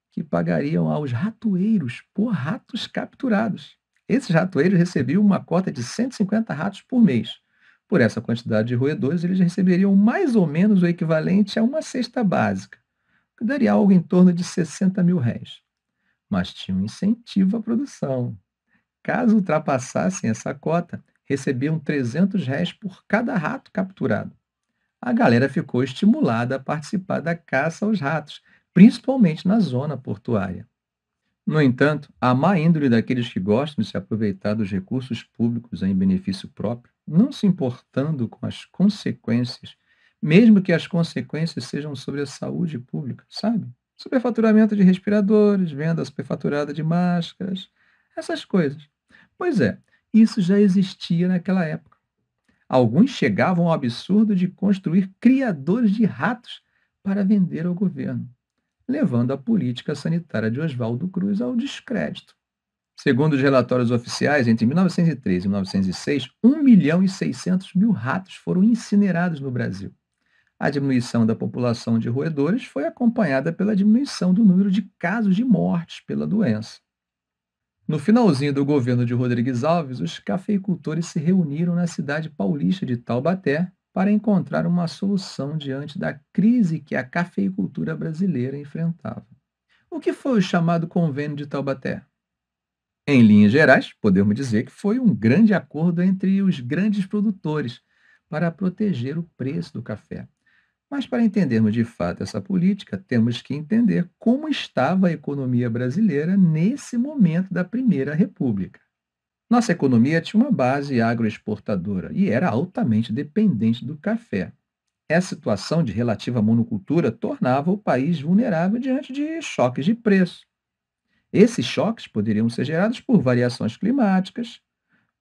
que pagariam aos ratoeiros por ratos capturados. Esses ratoeiros recebiam uma cota de 150 ratos por mês. Por essa quantidade de roedores, eles receberiam mais ou menos o equivalente a uma cesta básica que daria algo em torno de 60 mil réis. Mas tinha um incentivo à produção. Caso ultrapassassem essa cota, recebiam 300 réis por cada rato capturado. A galera ficou estimulada a participar da caça aos ratos, principalmente na zona portuária. No entanto, a má índole daqueles que gostam de se aproveitar dos recursos públicos em benefício próprio, não se importando com as consequências mesmo que as consequências sejam sobre a saúde pública, sabe? Superfaturamento de respiradores, venda superfaturada de máscaras, essas coisas. Pois é, isso já existia naquela época. Alguns chegavam ao absurdo de construir criadores de ratos para vender ao governo, levando a política sanitária de Oswaldo Cruz ao descrédito. Segundo os relatórios oficiais, entre 1913 e 1906, 1 milhão e 600 mil ratos foram incinerados no Brasil. A diminuição da população de roedores foi acompanhada pela diminuição do número de casos de mortes pela doença. No finalzinho do governo de Rodrigues Alves, os cafeicultores se reuniram na cidade paulista de Taubaté para encontrar uma solução diante da crise que a cafeicultura brasileira enfrentava. O que foi o chamado Convênio de Taubaté? Em linhas gerais, podemos dizer que foi um grande acordo entre os grandes produtores para proteger o preço do café. Mas para entendermos de fato essa política, temos que entender como estava a economia brasileira nesse momento da Primeira República. Nossa economia tinha uma base agroexportadora e era altamente dependente do café. Essa situação de relativa monocultura tornava o país vulnerável diante de choques de preço. Esses choques poderiam ser gerados por variações climáticas,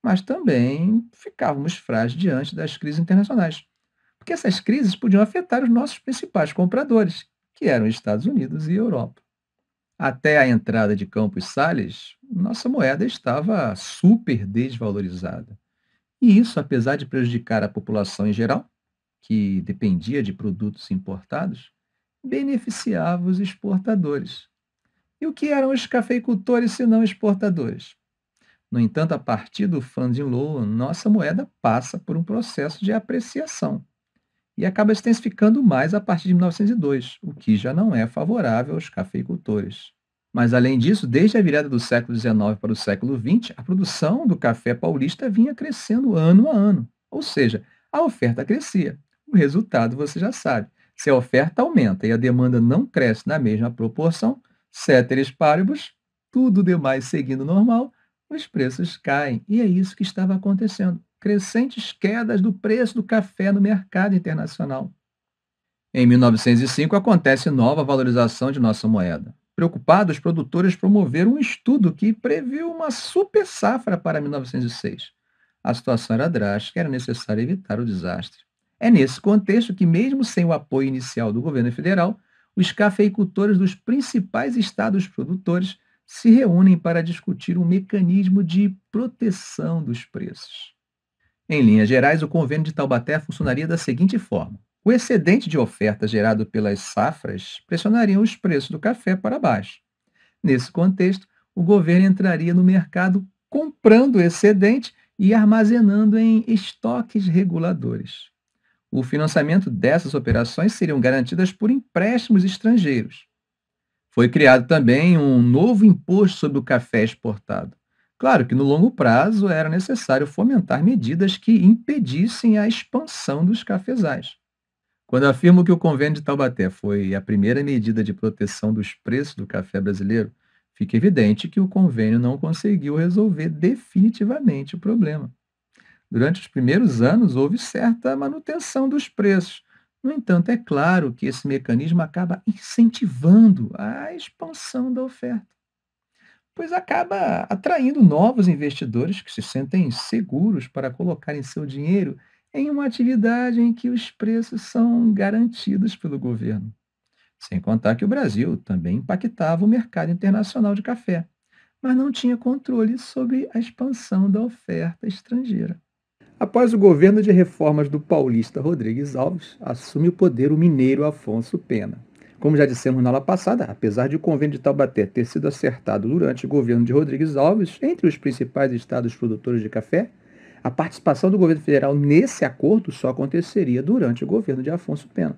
mas também ficávamos frágeis diante das crises internacionais porque essas crises podiam afetar os nossos principais compradores, que eram Estados Unidos e Europa. Até a entrada de Campos Sales, nossa moeda estava super desvalorizada. E isso, apesar de prejudicar a população em geral, que dependia de produtos importados, beneficiava os exportadores. E o que eram os cafeicultores se não exportadores? No entanto, a partir do funding low, nossa moeda passa por um processo de apreciação e acaba intensificando mais a partir de 1902, o que já não é favorável aos cafeicultores. Mas, além disso, desde a virada do século XIX para o século XX, a produção do café paulista vinha crescendo ano a ano. Ou seja, a oferta crescia. O resultado você já sabe. Se a oferta aumenta e a demanda não cresce na mesma proporção, ceteris paribus, tudo demais seguindo normal, os preços caem. E é isso que estava acontecendo crescentes quedas do preço do café no mercado internacional. Em 1905 acontece nova valorização de nossa moeda. Preocupados, os produtores promoveram um estudo que previu uma super safra para 1906. A situação era drástica, era necessário evitar o desastre. É nesse contexto que, mesmo sem o apoio inicial do governo federal, os cafeicultores dos principais estados produtores se reúnem para discutir um mecanismo de proteção dos preços. Em linhas gerais, o convênio de Taubaté funcionaria da seguinte forma: o excedente de oferta gerado pelas safras pressionaria os preços do café para baixo. Nesse contexto, o governo entraria no mercado comprando o excedente e armazenando em estoques reguladores. O financiamento dessas operações seriam garantidas por empréstimos estrangeiros. Foi criado também um novo imposto sobre o café exportado. Claro que no longo prazo era necessário fomentar medidas que impedissem a expansão dos cafezais. Quando afirmo que o convênio de Taubaté foi a primeira medida de proteção dos preços do café brasileiro, fica evidente que o convênio não conseguiu resolver definitivamente o problema. Durante os primeiros anos houve certa manutenção dos preços. No entanto, é claro que esse mecanismo acaba incentivando a expansão da oferta pois acaba atraindo novos investidores que se sentem seguros para colocarem seu dinheiro em uma atividade em que os preços são garantidos pelo governo. Sem contar que o Brasil também impactava o mercado internacional de café, mas não tinha controle sobre a expansão da oferta estrangeira. Após o governo de reformas do paulista Rodrigues Alves, assume o poder o mineiro Afonso Pena. Como já dissemos na aula passada, apesar de o convênio de Taubaté ter sido acertado durante o governo de Rodrigues Alves, entre os principais estados produtores de café, a participação do governo federal nesse acordo só aconteceria durante o governo de Afonso Pena.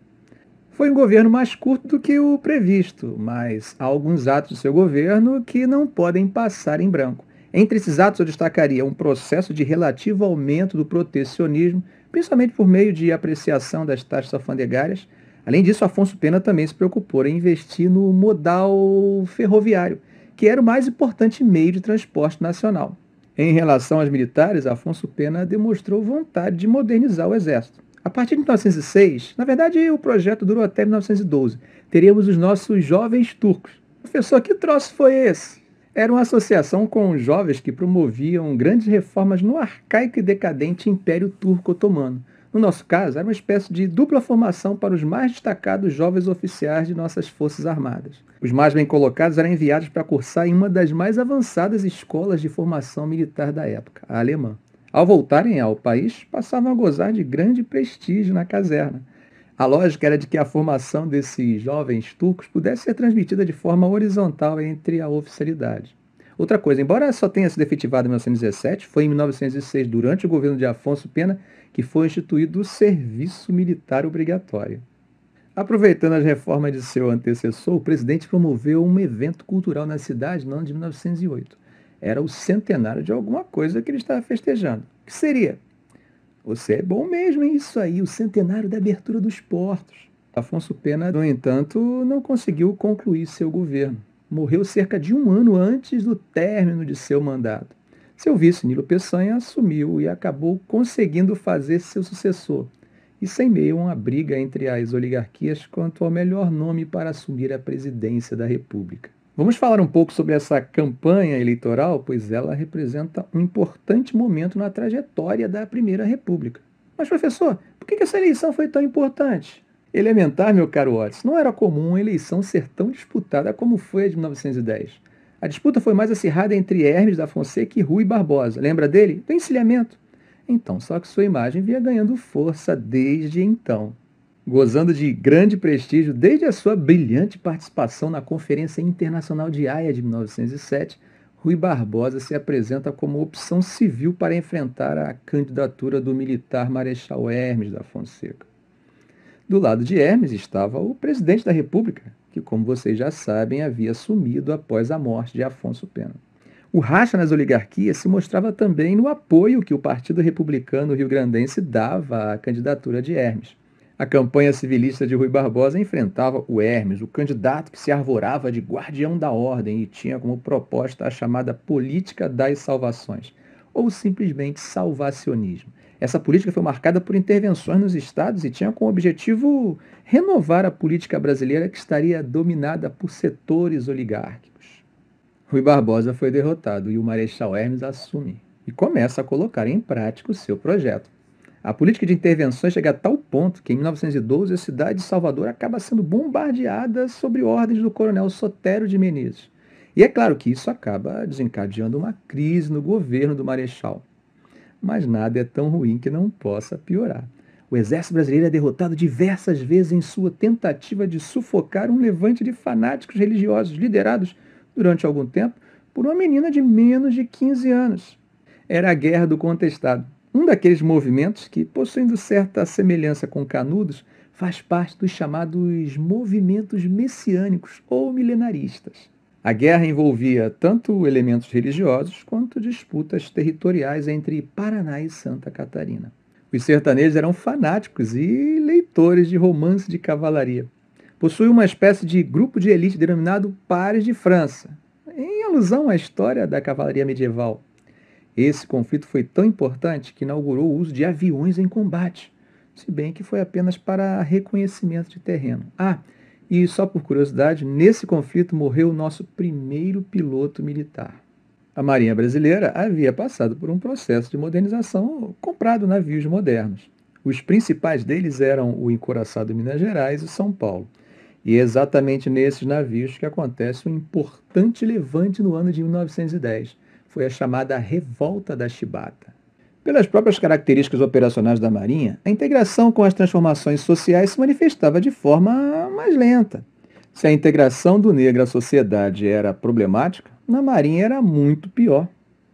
Foi um governo mais curto do que o previsto, mas há alguns atos do seu governo que não podem passar em branco. Entre esses atos, eu destacaria um processo de relativo aumento do protecionismo, principalmente por meio de apreciação das taxas alfandegárias. Além disso, Afonso Pena também se preocupou em investir no modal ferroviário, que era o mais importante meio de transporte nacional. Em relação aos militares, Afonso Pena demonstrou vontade de modernizar o exército. A partir de 1906, na verdade o projeto durou até 1912, teríamos os nossos jovens turcos. Professor, que troço foi esse? Era uma associação com jovens que promoviam grandes reformas no arcaico e decadente Império Turco Otomano. No nosso caso, era uma espécie de dupla formação para os mais destacados jovens oficiais de nossas Forças Armadas. Os mais bem colocados eram enviados para cursar em uma das mais avançadas escolas de formação militar da época, a alemã. Ao voltarem ao país, passavam a gozar de grande prestígio na caserna. A lógica era de que a formação desses jovens turcos pudesse ser transmitida de forma horizontal entre a oficialidade. Outra coisa, embora só tenha sido efetivado em 1917, foi em 1906, durante o governo de Afonso Pena, que foi instituído o serviço militar obrigatório. Aproveitando as reformas de seu antecessor, o presidente promoveu um evento cultural na cidade no ano de 1908 era o centenário de alguma coisa que ele estava festejando. O que seria? Você é bom mesmo em isso aí, o centenário da abertura dos portos. Afonso Pena, no entanto, não conseguiu concluir seu governo. Morreu cerca de um ano antes do término de seu mandato. Seu vice, Nilo Peçanha, assumiu e acabou conseguindo fazer seu sucessor. E sem meio uma briga entre as oligarquias quanto ao melhor nome para assumir a presidência da República. Vamos falar um pouco sobre essa campanha eleitoral, pois ela representa um importante momento na trajetória da Primeira República. Mas, professor, por que essa eleição foi tão importante? Elementar, meu caro Otis, não era comum uma eleição ser tão disputada como foi a de 1910. A disputa foi mais acirrada entre Hermes da Fonseca e Rui Barbosa. Lembra dele? Do encilhamento. Então, só que sua imagem vinha ganhando força desde então gozando de grande prestígio desde a sua brilhante participação na Conferência Internacional de Haia de 1907, Rui Barbosa se apresenta como opção civil para enfrentar a candidatura do militar Marechal Hermes da Fonseca. Do lado de Hermes estava o presidente da República, que, como vocês já sabem, havia sumido após a morte de Afonso Pena. O racha nas oligarquias se mostrava também no apoio que o Partido Republicano Rio-Grandense dava à candidatura de Hermes. A campanha civilista de Rui Barbosa enfrentava o Hermes, o candidato que se arvorava de guardião da ordem e tinha como proposta a chamada política das salvações, ou simplesmente salvacionismo. Essa política foi marcada por intervenções nos estados e tinha como objetivo renovar a política brasileira que estaria dominada por setores oligárquicos. Rui Barbosa foi derrotado e o Marechal Hermes assume e começa a colocar em prática o seu projeto. A política de intervenções chega a tal ponto que, em 1912, a cidade de Salvador acaba sendo bombardeada sob ordens do coronel Sotério de Menezes. E é claro que isso acaba desencadeando uma crise no governo do Marechal. Mas nada é tão ruim que não possa piorar. O exército brasileiro é derrotado diversas vezes em sua tentativa de sufocar um levante de fanáticos religiosos liderados, durante algum tempo, por uma menina de menos de 15 anos. Era a Guerra do Contestado. Um daqueles movimentos que, possuindo certa semelhança com Canudos, faz parte dos chamados movimentos messiânicos ou milenaristas. A guerra envolvia tanto elementos religiosos quanto disputas territoriais entre Paraná e Santa Catarina. Os sertanejos eram fanáticos e leitores de romance de cavalaria. Possuía uma espécie de grupo de elite denominado Pares de França, em alusão à história da cavalaria medieval. Esse conflito foi tão importante que inaugurou o uso de aviões em combate, se bem que foi apenas para reconhecimento de terreno. Ah, e só por curiosidade, nesse conflito morreu o nosso primeiro piloto militar. A Marinha Brasileira havia passado por um processo de modernização comprado navios modernos. Os principais deles eram o encoraçado Minas Gerais e São Paulo. E é exatamente nesses navios que acontece um importante levante no ano de 1910. Foi a chamada Revolta da Chibata. Pelas próprias características operacionais da Marinha, a integração com as transformações sociais se manifestava de forma mais lenta. Se a integração do negro à sociedade era problemática, na Marinha era muito pior,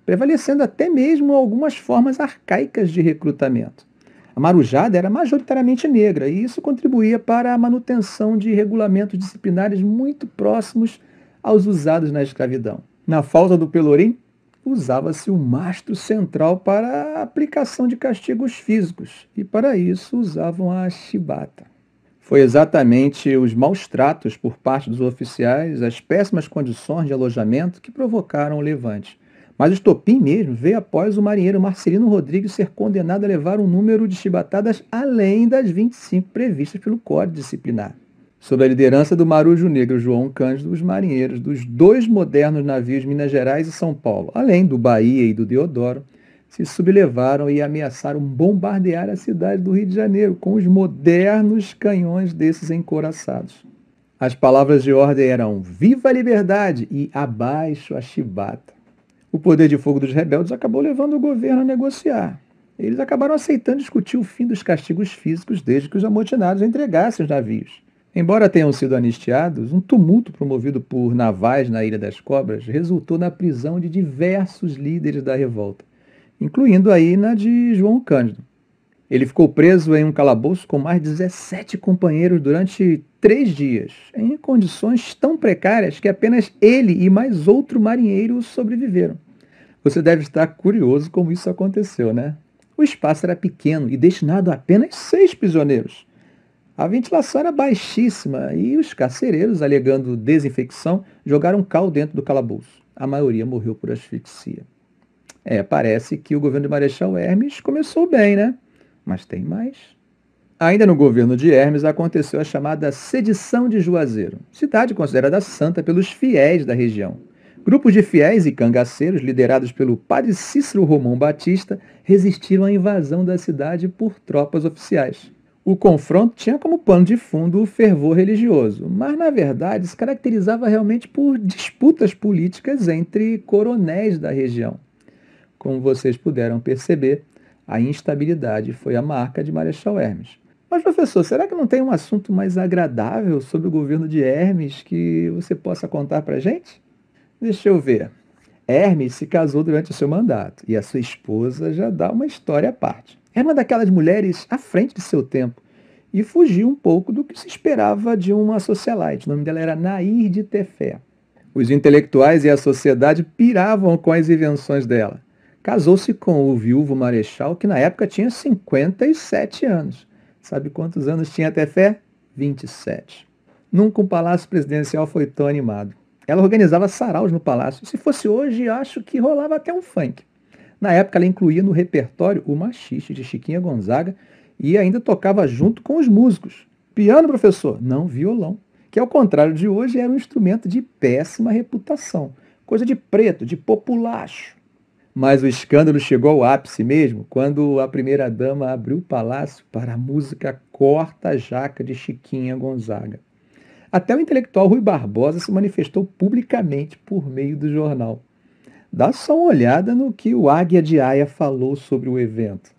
prevalecendo até mesmo algumas formas arcaicas de recrutamento. A marujada era majoritariamente negra e isso contribuía para a manutenção de regulamentos disciplinares muito próximos aos usados na escravidão. Na falta do pelourim, usava-se o mastro central para a aplicação de castigos físicos e para isso usavam a chibata. Foi exatamente os maus tratos por parte dos oficiais, as péssimas condições de alojamento que provocaram o levante. Mas o estopim mesmo veio após o marinheiro Marcelino Rodrigues ser condenado a levar um número de chibatadas além das 25 previstas pelo Código Disciplinar. Sob a liderança do marujo negro João Cândido, os marinheiros dos dois modernos navios Minas Gerais e São Paulo, além do Bahia e do Deodoro, se sublevaram e ameaçaram bombardear a cidade do Rio de Janeiro com os modernos canhões desses encoraçados. As palavras de ordem eram Viva a liberdade e abaixo a chibata. O poder de fogo dos rebeldes acabou levando o governo a negociar. Eles acabaram aceitando discutir o fim dos castigos físicos desde que os amotinados entregassem os navios. Embora tenham sido anistiados, um tumulto promovido por navais na Ilha das Cobras resultou na prisão de diversos líderes da revolta, incluindo aí na de João Cândido. Ele ficou preso em um calabouço com mais de 17 companheiros durante três dias, em condições tão precárias que apenas ele e mais outro marinheiro sobreviveram. Você deve estar curioso como isso aconteceu, né? O espaço era pequeno e destinado a apenas seis prisioneiros. A ventilação era baixíssima e os carcereiros, alegando desinfecção, jogaram cal dentro do calabouço. A maioria morreu por asfixia. É, parece que o governo de Marechal Hermes começou bem, né? Mas tem mais. Ainda no governo de Hermes aconteceu a chamada Sedição de Juazeiro, cidade considerada santa pelos fiéis da região. Grupos de fiéis e cangaceiros, liderados pelo padre Cícero Romão Batista, resistiram à invasão da cidade por tropas oficiais. O confronto tinha como pano de fundo o fervor religioso, mas na verdade se caracterizava realmente por disputas políticas entre coronéis da região. Como vocês puderam perceber, a instabilidade foi a marca de Marechal Hermes. Mas, professor, será que não tem um assunto mais agradável sobre o governo de Hermes que você possa contar para gente? Deixa eu ver. Hermes se casou durante o seu mandato e a sua esposa já dá uma história à parte. Era uma daquelas mulheres à frente de seu tempo e fugiu um pouco do que se esperava de uma socialite. O nome dela era Nair de Tefé. Os intelectuais e a sociedade piravam com as invenções dela. Casou-se com o viúvo marechal, que na época tinha 57 anos. Sabe quantos anos tinha Tefé? 27. Nunca um palácio presidencial foi tão animado. Ela organizava saraus no palácio. Se fosse hoje, acho que rolava até um funk. Na época, ela incluía no repertório o machiste de Chiquinha Gonzaga e ainda tocava junto com os músicos. Piano, professor? Não, violão. Que, ao contrário de hoje, era um instrumento de péssima reputação. Coisa de preto, de populacho. Mas o escândalo chegou ao ápice mesmo quando a primeira-dama abriu o palácio para a música Corta Jaca de Chiquinha Gonzaga. Até o intelectual Rui Barbosa se manifestou publicamente por meio do jornal. Dá só uma olhada no que o Águia de Aia falou sobre o evento.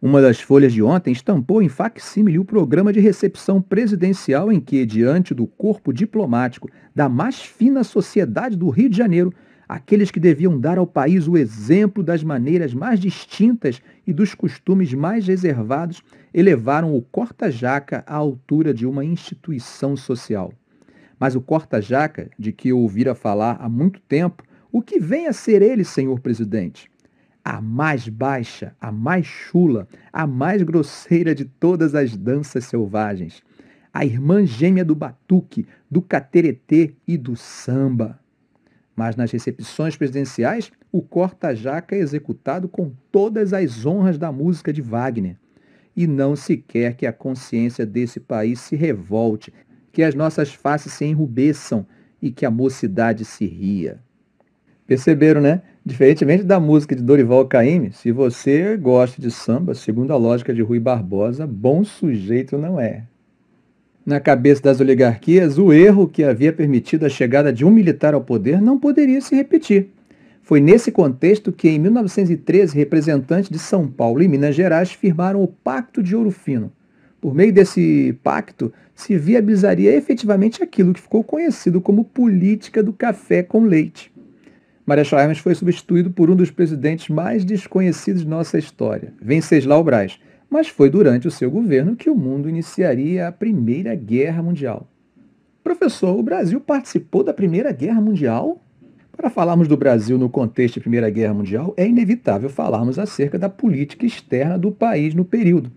Uma das folhas de ontem estampou em facsímile o programa de recepção presidencial em que, diante do corpo diplomático da mais fina sociedade do Rio de Janeiro, aqueles que deviam dar ao país o exemplo das maneiras mais distintas e dos costumes mais reservados, elevaram o corta-jaca à altura de uma instituição social. Mas o corta-jaca, de que eu ouvira falar há muito tempo, o que vem a ser ele, senhor presidente? A mais baixa, a mais chula, a mais grosseira de todas as danças selvagens. A irmã gêmea do batuque, do cateretê e do samba. Mas nas recepções presidenciais, o corta-jaca é executado com todas as honras da música de Wagner e não se quer que a consciência desse país se revolte, que as nossas faces se enrubeçam e que a mocidade se ria. Perceberam, né? Diferentemente da música de Dorival Caymmi, se você gosta de samba, segundo a lógica de Rui Barbosa, bom sujeito não é. Na cabeça das oligarquias, o erro que havia permitido a chegada de um militar ao poder não poderia se repetir. Foi nesse contexto que, em 1913, representantes de São Paulo e Minas Gerais firmaram o Pacto de Ouro Fino. Por meio desse pacto, se viabilizaria efetivamente aquilo que ficou conhecido como política do café com leite. Marechal Hermes foi substituído por um dos presidentes mais desconhecidos de nossa história, Venceslau Braz, mas foi durante o seu governo que o mundo iniciaria a Primeira Guerra Mundial. Professor, o Brasil participou da Primeira Guerra Mundial? Para falarmos do Brasil no contexto de Primeira Guerra Mundial, é inevitável falarmos acerca da política externa do país no período.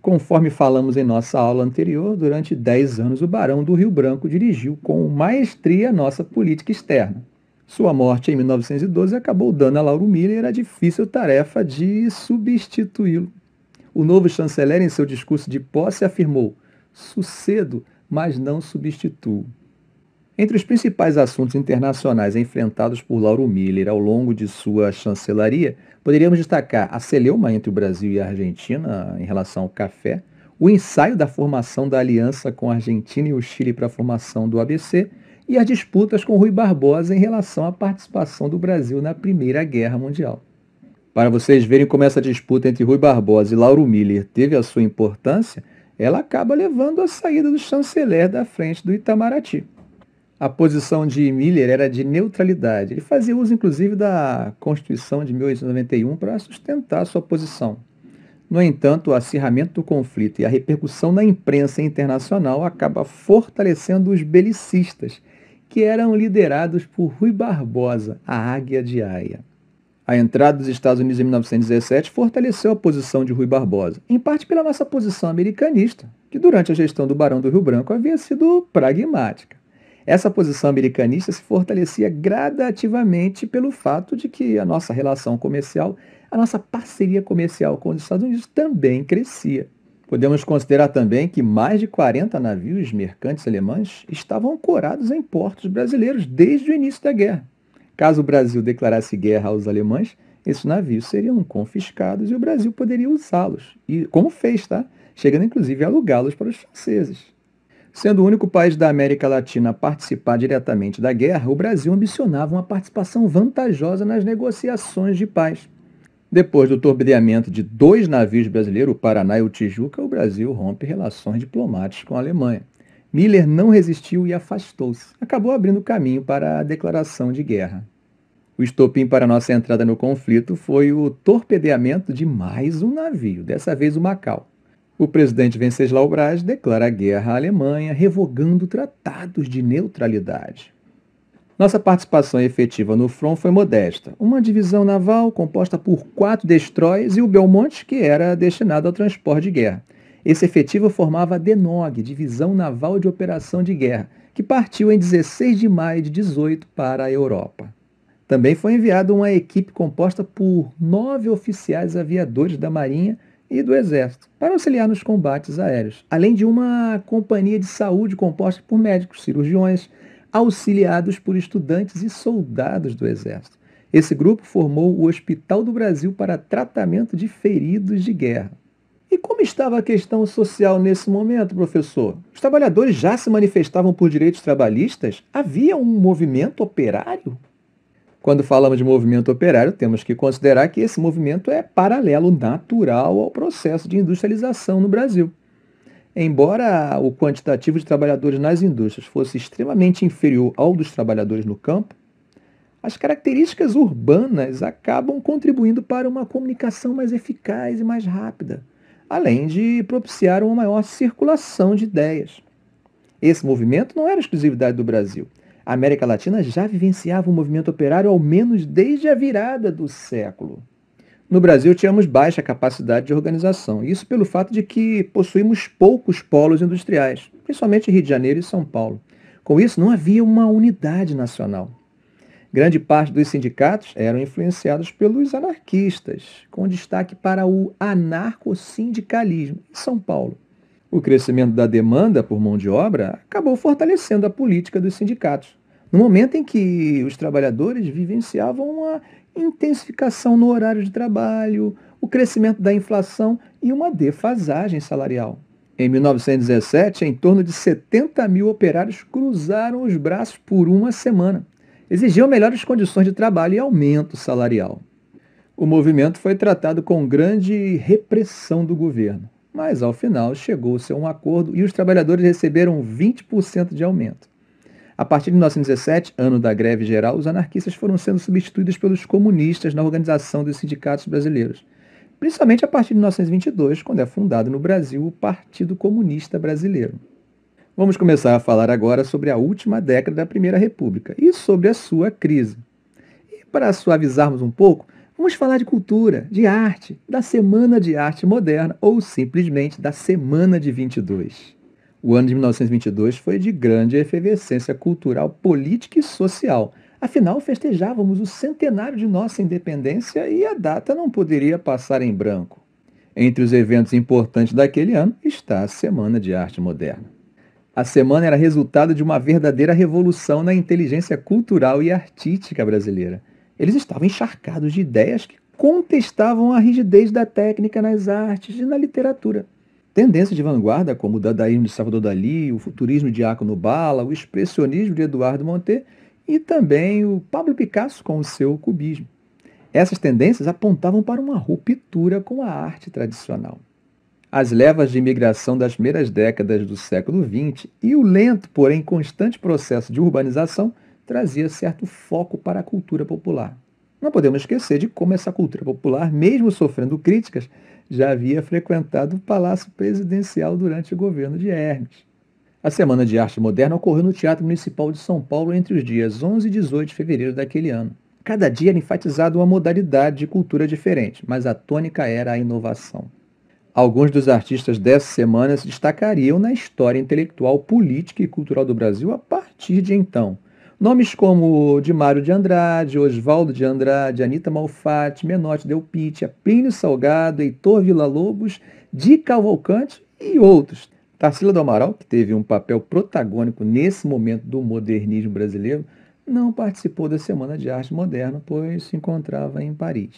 Conforme falamos em nossa aula anterior, durante 10 anos o Barão do Rio Branco dirigiu com maestria a nossa política externa. Sua morte em 1912 acabou dando a Lauro Miller a difícil tarefa de substituí-lo. O novo chanceler, em seu discurso de posse, afirmou: sucedo, mas não substituo. Entre os principais assuntos internacionais enfrentados por Lauro Miller ao longo de sua chancelaria, poderíamos destacar a celeuma entre o Brasil e a Argentina em relação ao café, o ensaio da formação da aliança com a Argentina e o Chile para a formação do ABC e as disputas com Rui Barbosa em relação à participação do Brasil na Primeira Guerra Mundial. Para vocês verem como essa disputa entre Rui Barbosa e Lauro Miller teve a sua importância, ela acaba levando à saída do chanceler da frente do Itamaraty. A posição de Miller era de neutralidade. Ele fazia uso, inclusive, da Constituição de 1891 para sustentar sua posição. No entanto, o acirramento do conflito e a repercussão na imprensa internacional acaba fortalecendo os belicistas que eram liderados por Rui Barbosa, a Águia de Aia. A entrada dos Estados Unidos em 1917 fortaleceu a posição de Rui Barbosa, em parte pela nossa posição americanista, que durante a gestão do Barão do Rio Branco havia sido pragmática. Essa posição americanista se fortalecia gradativamente pelo fato de que a nossa relação comercial, a nossa parceria comercial com os Estados Unidos também crescia. Podemos considerar também que mais de 40 navios mercantes alemães estavam ancorados em portos brasileiros desde o início da guerra. Caso o Brasil declarasse guerra aos alemães, esses navios seriam confiscados e o Brasil poderia usá-los, e como fez, tá? Chegando inclusive a alugá-los para os franceses. Sendo o único país da América Latina a participar diretamente da guerra, o Brasil ambicionava uma participação vantajosa nas negociações de paz. Depois do torpedeamento de dois navios brasileiros, o Paraná e o Tijuca, o Brasil rompe relações diplomáticas com a Alemanha. Miller não resistiu e afastou-se. Acabou abrindo caminho para a declaração de guerra. O estopim para nossa entrada no conflito foi o torpedeamento de mais um navio, dessa vez o Macau. O presidente Venceslau Braz declara guerra à Alemanha, revogando tratados de neutralidade. Nossa participação efetiva no front foi modesta. Uma divisão naval composta por quatro destroyers e o Belmonte, que era destinado ao transporte de guerra. Esse efetivo formava a DENOG, Divisão Naval de Operação de Guerra, que partiu em 16 de maio de 18 para a Europa. Também foi enviada uma equipe composta por nove oficiais aviadores da Marinha e do Exército para auxiliar nos combates aéreos, além de uma companhia de saúde composta por médicos, cirurgiões, auxiliados por estudantes e soldados do Exército. Esse grupo formou o Hospital do Brasil para tratamento de feridos de guerra. E como estava a questão social nesse momento, professor? Os trabalhadores já se manifestavam por direitos trabalhistas? Havia um movimento operário? Quando falamos de movimento operário, temos que considerar que esse movimento é paralelo natural ao processo de industrialização no Brasil. Embora o quantitativo de trabalhadores nas indústrias fosse extremamente inferior ao dos trabalhadores no campo, as características urbanas acabam contribuindo para uma comunicação mais eficaz e mais rápida, além de propiciar uma maior circulação de ideias. Esse movimento não era exclusividade do Brasil. A América Latina já vivenciava o movimento operário ao menos desde a virada do século. No Brasil, tínhamos baixa capacidade de organização, isso pelo fato de que possuímos poucos polos industriais, principalmente Rio de Janeiro e São Paulo. Com isso, não havia uma unidade nacional. Grande parte dos sindicatos eram influenciados pelos anarquistas, com destaque para o anarcossindicalismo em São Paulo. O crescimento da demanda por mão de obra acabou fortalecendo a política dos sindicatos, no momento em que os trabalhadores vivenciavam uma intensificação no horário de trabalho, o crescimento da inflação e uma defasagem salarial. Em 1917, em torno de 70 mil operários cruzaram os braços por uma semana. Exigiam melhores condições de trabalho e aumento salarial. O movimento foi tratado com grande repressão do governo, mas ao final chegou-se a um acordo e os trabalhadores receberam 20% de aumento. A partir de 1917, ano da greve geral, os anarquistas foram sendo substituídos pelos comunistas na organização dos sindicatos brasileiros, principalmente a partir de 1922, quando é fundado no Brasil o Partido Comunista Brasileiro. Vamos começar a falar agora sobre a última década da Primeira República e sobre a sua crise. E para suavizarmos um pouco, vamos falar de cultura, de arte, da Semana de Arte Moderna ou simplesmente da Semana de 22. O ano de 1922 foi de grande efervescência cultural, política e social. Afinal, festejávamos o centenário de nossa independência e a data não poderia passar em branco. Entre os eventos importantes daquele ano está a Semana de Arte Moderna. A semana era resultado de uma verdadeira revolução na inteligência cultural e artística brasileira. Eles estavam encharcados de ideias que contestavam a rigidez da técnica nas artes e na literatura. Tendências de vanguarda como o dadaísmo de Salvador Dalí, o futurismo de Iacono Bala, o expressionismo de Eduardo Montet e também o Pablo Picasso com o seu cubismo. Essas tendências apontavam para uma ruptura com a arte tradicional. As levas de imigração das primeiras décadas do século XX e o lento, porém constante processo de urbanização trazia certo foco para a cultura popular. Não podemos esquecer de como essa cultura popular, mesmo sofrendo críticas, já havia frequentado o Palácio Presidencial durante o governo de Hermes. A Semana de Arte Moderna ocorreu no Teatro Municipal de São Paulo entre os dias 11 e 18 de fevereiro daquele ano. Cada dia era enfatizado uma modalidade de cultura diferente, mas a tônica era a inovação. Alguns dos artistas dessa semana se destacariam na história intelectual, política e cultural do Brasil a partir de então. Nomes como de Mário de Andrade, Oswaldo de Andrade, Anita Malfatti, Menotti Del Pitti, Plínio Salgado, Heitor Villa-Lobos, Di Cavalcante e outros. Tarsila do Amaral, que teve um papel protagônico nesse momento do modernismo brasileiro, não participou da Semana de Arte Moderna, pois se encontrava em Paris.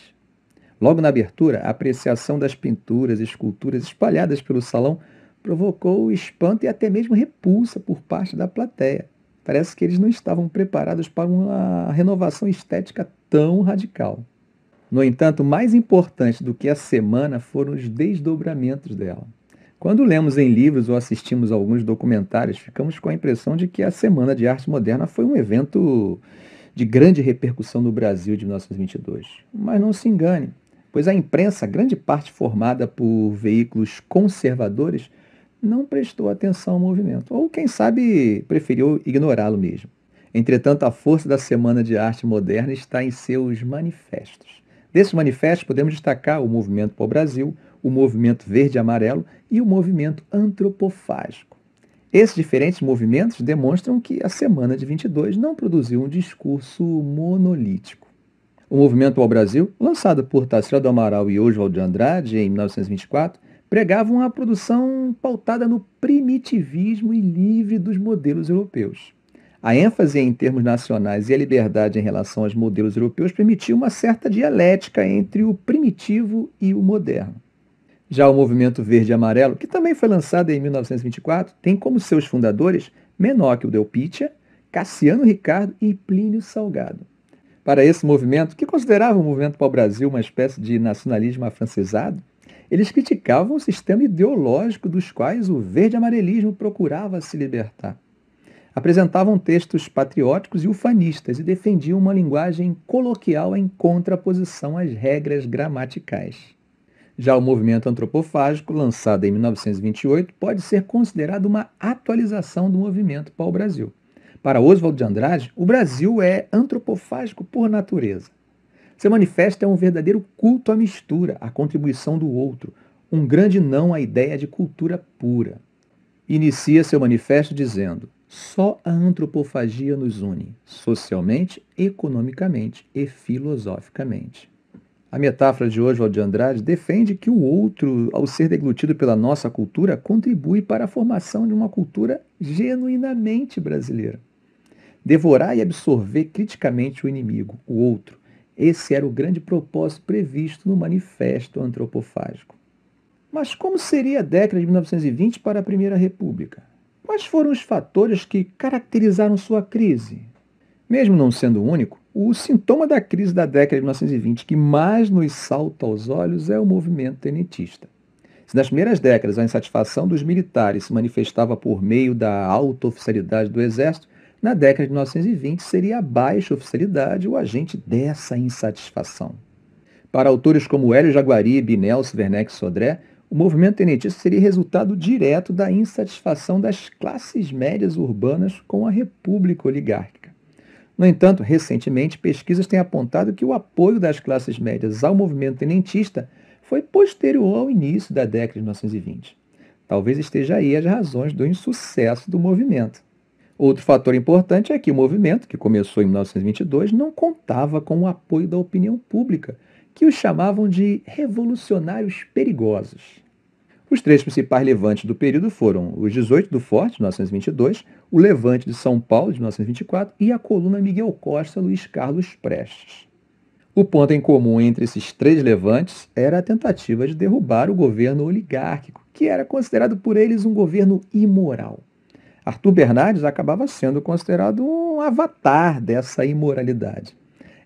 Logo na abertura, a apreciação das pinturas e esculturas espalhadas pelo salão provocou espanto e até mesmo repulsa por parte da plateia. Parece que eles não estavam preparados para uma renovação estética tão radical. No entanto, mais importante do que a semana foram os desdobramentos dela. Quando lemos em livros ou assistimos a alguns documentários, ficamos com a impressão de que a Semana de Arte Moderna foi um evento de grande repercussão no Brasil de 1922. Mas não se engane, pois a imprensa, grande parte formada por veículos conservadores, não prestou atenção ao movimento, ou quem sabe preferiu ignorá-lo mesmo. Entretanto, a força da Semana de Arte Moderna está em seus manifestos. Desses manifestos podemos destacar o Movimento o Brasil, o Movimento Verde e Amarelo e o Movimento Antropofágico. Esses diferentes movimentos demonstram que a Semana de 22 não produziu um discurso monolítico. O Movimento ao Brasil, lançado por Tarsila do Amaral e Oswald de Andrade em 1924, pregavam a produção pautada no primitivismo e livre dos modelos europeus. A ênfase em termos nacionais e a liberdade em relação aos modelos europeus permitiu uma certa dialética entre o primitivo e o moderno. Já o movimento verde e amarelo, que também foi lançado em 1924, tem como seus fundadores Menóquio Delpitia, Cassiano Ricardo e Plínio Salgado. Para esse movimento, que considerava o movimento para o Brasil uma espécie de nacionalismo afrancesado, eles criticavam o sistema ideológico dos quais o verde-amarelismo procurava se libertar. Apresentavam textos patrióticos e ufanistas e defendiam uma linguagem coloquial em contraposição às regras gramaticais. Já o movimento antropofágico, lançado em 1928, pode ser considerado uma atualização do movimento pau-brasil. Para Oswald de Andrade, o Brasil é antropofágico por natureza. Seu manifesto é um verdadeiro culto à mistura, à contribuição do outro, um grande não à ideia de cultura pura. Inicia seu manifesto dizendo: só a antropofagia nos une, socialmente, economicamente e filosoficamente. A metáfora de Oswald de Andrade defende que o outro, ao ser deglutido pela nossa cultura, contribui para a formação de uma cultura genuinamente brasileira. Devorar e absorver criticamente o inimigo, o outro, esse era o grande propósito previsto no Manifesto Antropofágico. Mas como seria a década de 1920 para a Primeira República? Quais foram os fatores que caracterizaram sua crise? Mesmo não sendo único, o sintoma da crise da década de 1920 que mais nos salta aos olhos é o movimento tenentista. Se nas primeiras décadas a insatisfação dos militares se manifestava por meio da alta oficialidade do exército, na década de 1920 seria a baixa oficialidade o agente dessa insatisfação. Para autores como Hélio Jaguaribe e Nelson Werneck Sodré, o movimento tenentista seria resultado direto da insatisfação das classes médias urbanas com a república oligárquica. No entanto, recentemente, pesquisas têm apontado que o apoio das classes médias ao movimento tenentista foi posterior ao início da década de 1920. Talvez esteja aí as razões do insucesso do movimento. Outro fator importante é que o movimento, que começou em 1922, não contava com o apoio da opinião pública, que os chamavam de revolucionários perigosos. Os três principais levantes do período foram os 18 do Forte, de 1922, o Levante de São Paulo, de 1924, e a coluna Miguel Costa Luiz Carlos Prestes. O ponto em comum entre esses três levantes era a tentativa de derrubar o governo oligárquico, que era considerado por eles um governo imoral. Arthur Bernardes acabava sendo considerado um avatar dessa imoralidade.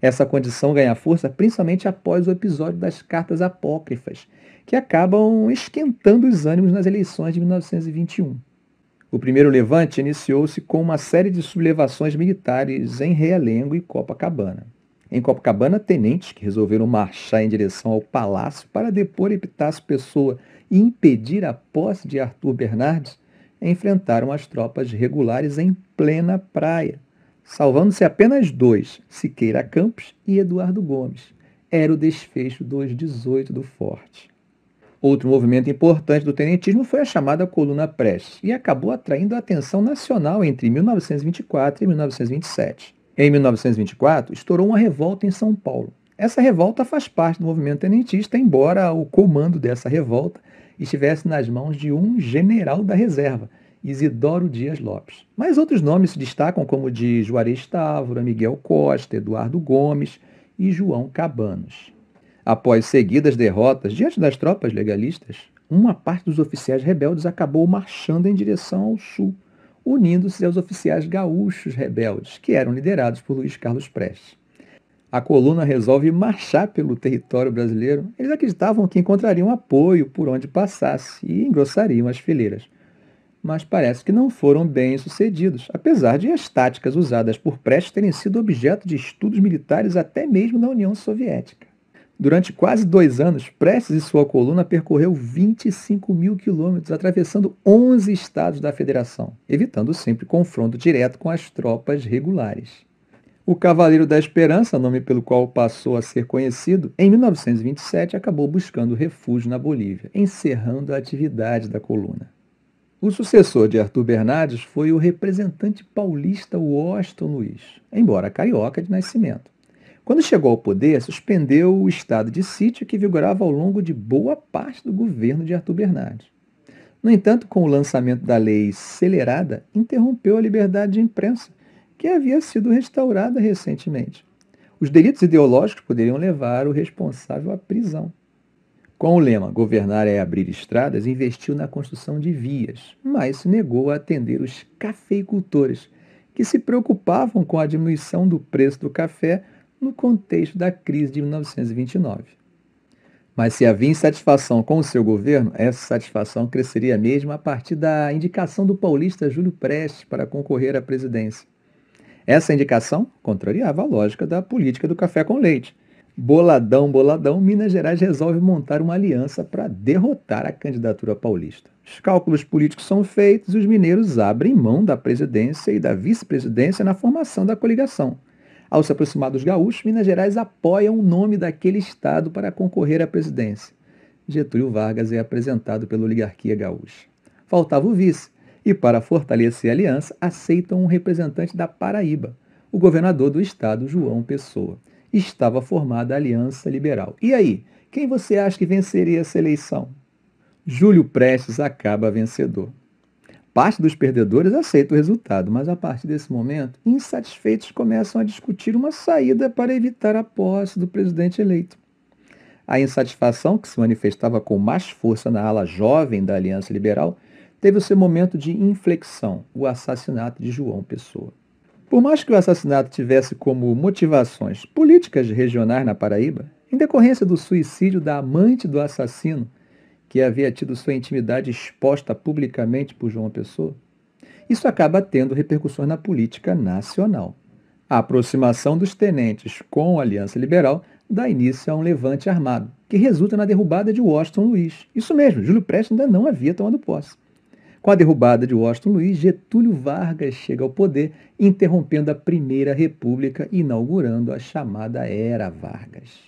Essa condição ganha força principalmente após o episódio das cartas apócrifas, que acabam esquentando os ânimos nas eleições de 1921. O primeiro levante iniciou-se com uma série de sublevações militares em Realengo e Copacabana. Em Copacabana, tenentes que resolveram marchar em direção ao palácio para depor Epitácio Pessoa e impedir a posse de Arthur Bernardes, enfrentaram as tropas regulares em plena praia, salvando-se apenas dois, Siqueira Campos e Eduardo Gomes. Era o desfecho dos 18 do Forte. Outro movimento importante do tenentismo foi a chamada Coluna Prestes, e acabou atraindo a atenção nacional entre 1924 e 1927. Em 1924, estourou uma revolta em São Paulo. Essa revolta faz parte do movimento tenentista, embora o comando dessa revolta estivesse nas mãos de um general da reserva, Isidoro Dias Lopes. Mas outros nomes se destacam como de Juarez Távora, Miguel Costa, Eduardo Gomes e João Cabanos. Após seguidas derrotas diante das tropas legalistas, uma parte dos oficiais rebeldes acabou marchando em direção ao sul, unindo-se aos oficiais gaúchos rebeldes, que eram liderados por Luiz Carlos Prestes. A coluna resolve marchar pelo território brasileiro. Eles acreditavam que encontrariam apoio por onde passasse e engrossariam as fileiras. Mas parece que não foram bem sucedidos, apesar de as táticas usadas por Prestes terem sido objeto de estudos militares até mesmo na União Soviética. Durante quase dois anos, Prestes e sua coluna percorreu 25 mil quilômetros, atravessando 11 estados da federação, evitando sempre confronto direto com as tropas regulares. O Cavaleiro da Esperança, nome pelo qual passou a ser conhecido, em 1927 acabou buscando refúgio na Bolívia, encerrando a atividade da coluna. O sucessor de Arthur Bernardes foi o representante paulista Washington Luiz, embora carioca de nascimento. Quando chegou ao poder, suspendeu o estado de sítio que vigorava ao longo de boa parte do governo de Arthur Bernardes. No entanto, com o lançamento da lei celerada, interrompeu a liberdade de imprensa, que havia sido restaurada recentemente. Os delitos ideológicos poderiam levar o responsável à prisão. Com o lema Governar é abrir estradas, investiu na construção de vias, mas se negou a atender os cafeicultores, que se preocupavam com a diminuição do preço do café no contexto da crise de 1929. Mas se havia insatisfação com o seu governo, essa satisfação cresceria mesmo a partir da indicação do paulista Júlio Prestes para concorrer à presidência. Essa indicação contrariava a lógica da política do café com leite. Boladão, boladão, Minas Gerais resolve montar uma aliança para derrotar a candidatura paulista. Os cálculos políticos são feitos e os mineiros abrem mão da presidência e da vice-presidência na formação da coligação. Ao se aproximar dos gaúchos, Minas Gerais apoia o nome daquele estado para concorrer à presidência. Getúlio Vargas é apresentado pela oligarquia gaúcha. Faltava o vice, e para fortalecer a aliança, aceitam um representante da Paraíba, o governador do estado, João Pessoa. Estava formada a Aliança Liberal. E aí, quem você acha que venceria essa eleição? Júlio Prestes acaba vencedor. Parte dos perdedores aceita o resultado, mas a partir desse momento, insatisfeitos começam a discutir uma saída para evitar a posse do presidente eleito. A insatisfação, que se manifestava com mais força na ala jovem da Aliança Liberal, teve o seu momento de inflexão, o assassinato de João Pessoa. Por mais que o assassinato tivesse como motivações políticas regionais na Paraíba, em decorrência do suicídio da amante do assassino, que havia tido sua intimidade exposta publicamente por João Pessoa, isso acaba tendo repercussões na política nacional. A aproximação dos tenentes com a Aliança Liberal dá início a um levante armado, que resulta na derrubada de Washington Luiz. Isso mesmo, Júlio Prestes ainda não havia tomado posse. Com a derrubada de Washington Luiz, Getúlio Vargas chega ao poder, interrompendo a Primeira República e inaugurando a chamada Era Vargas.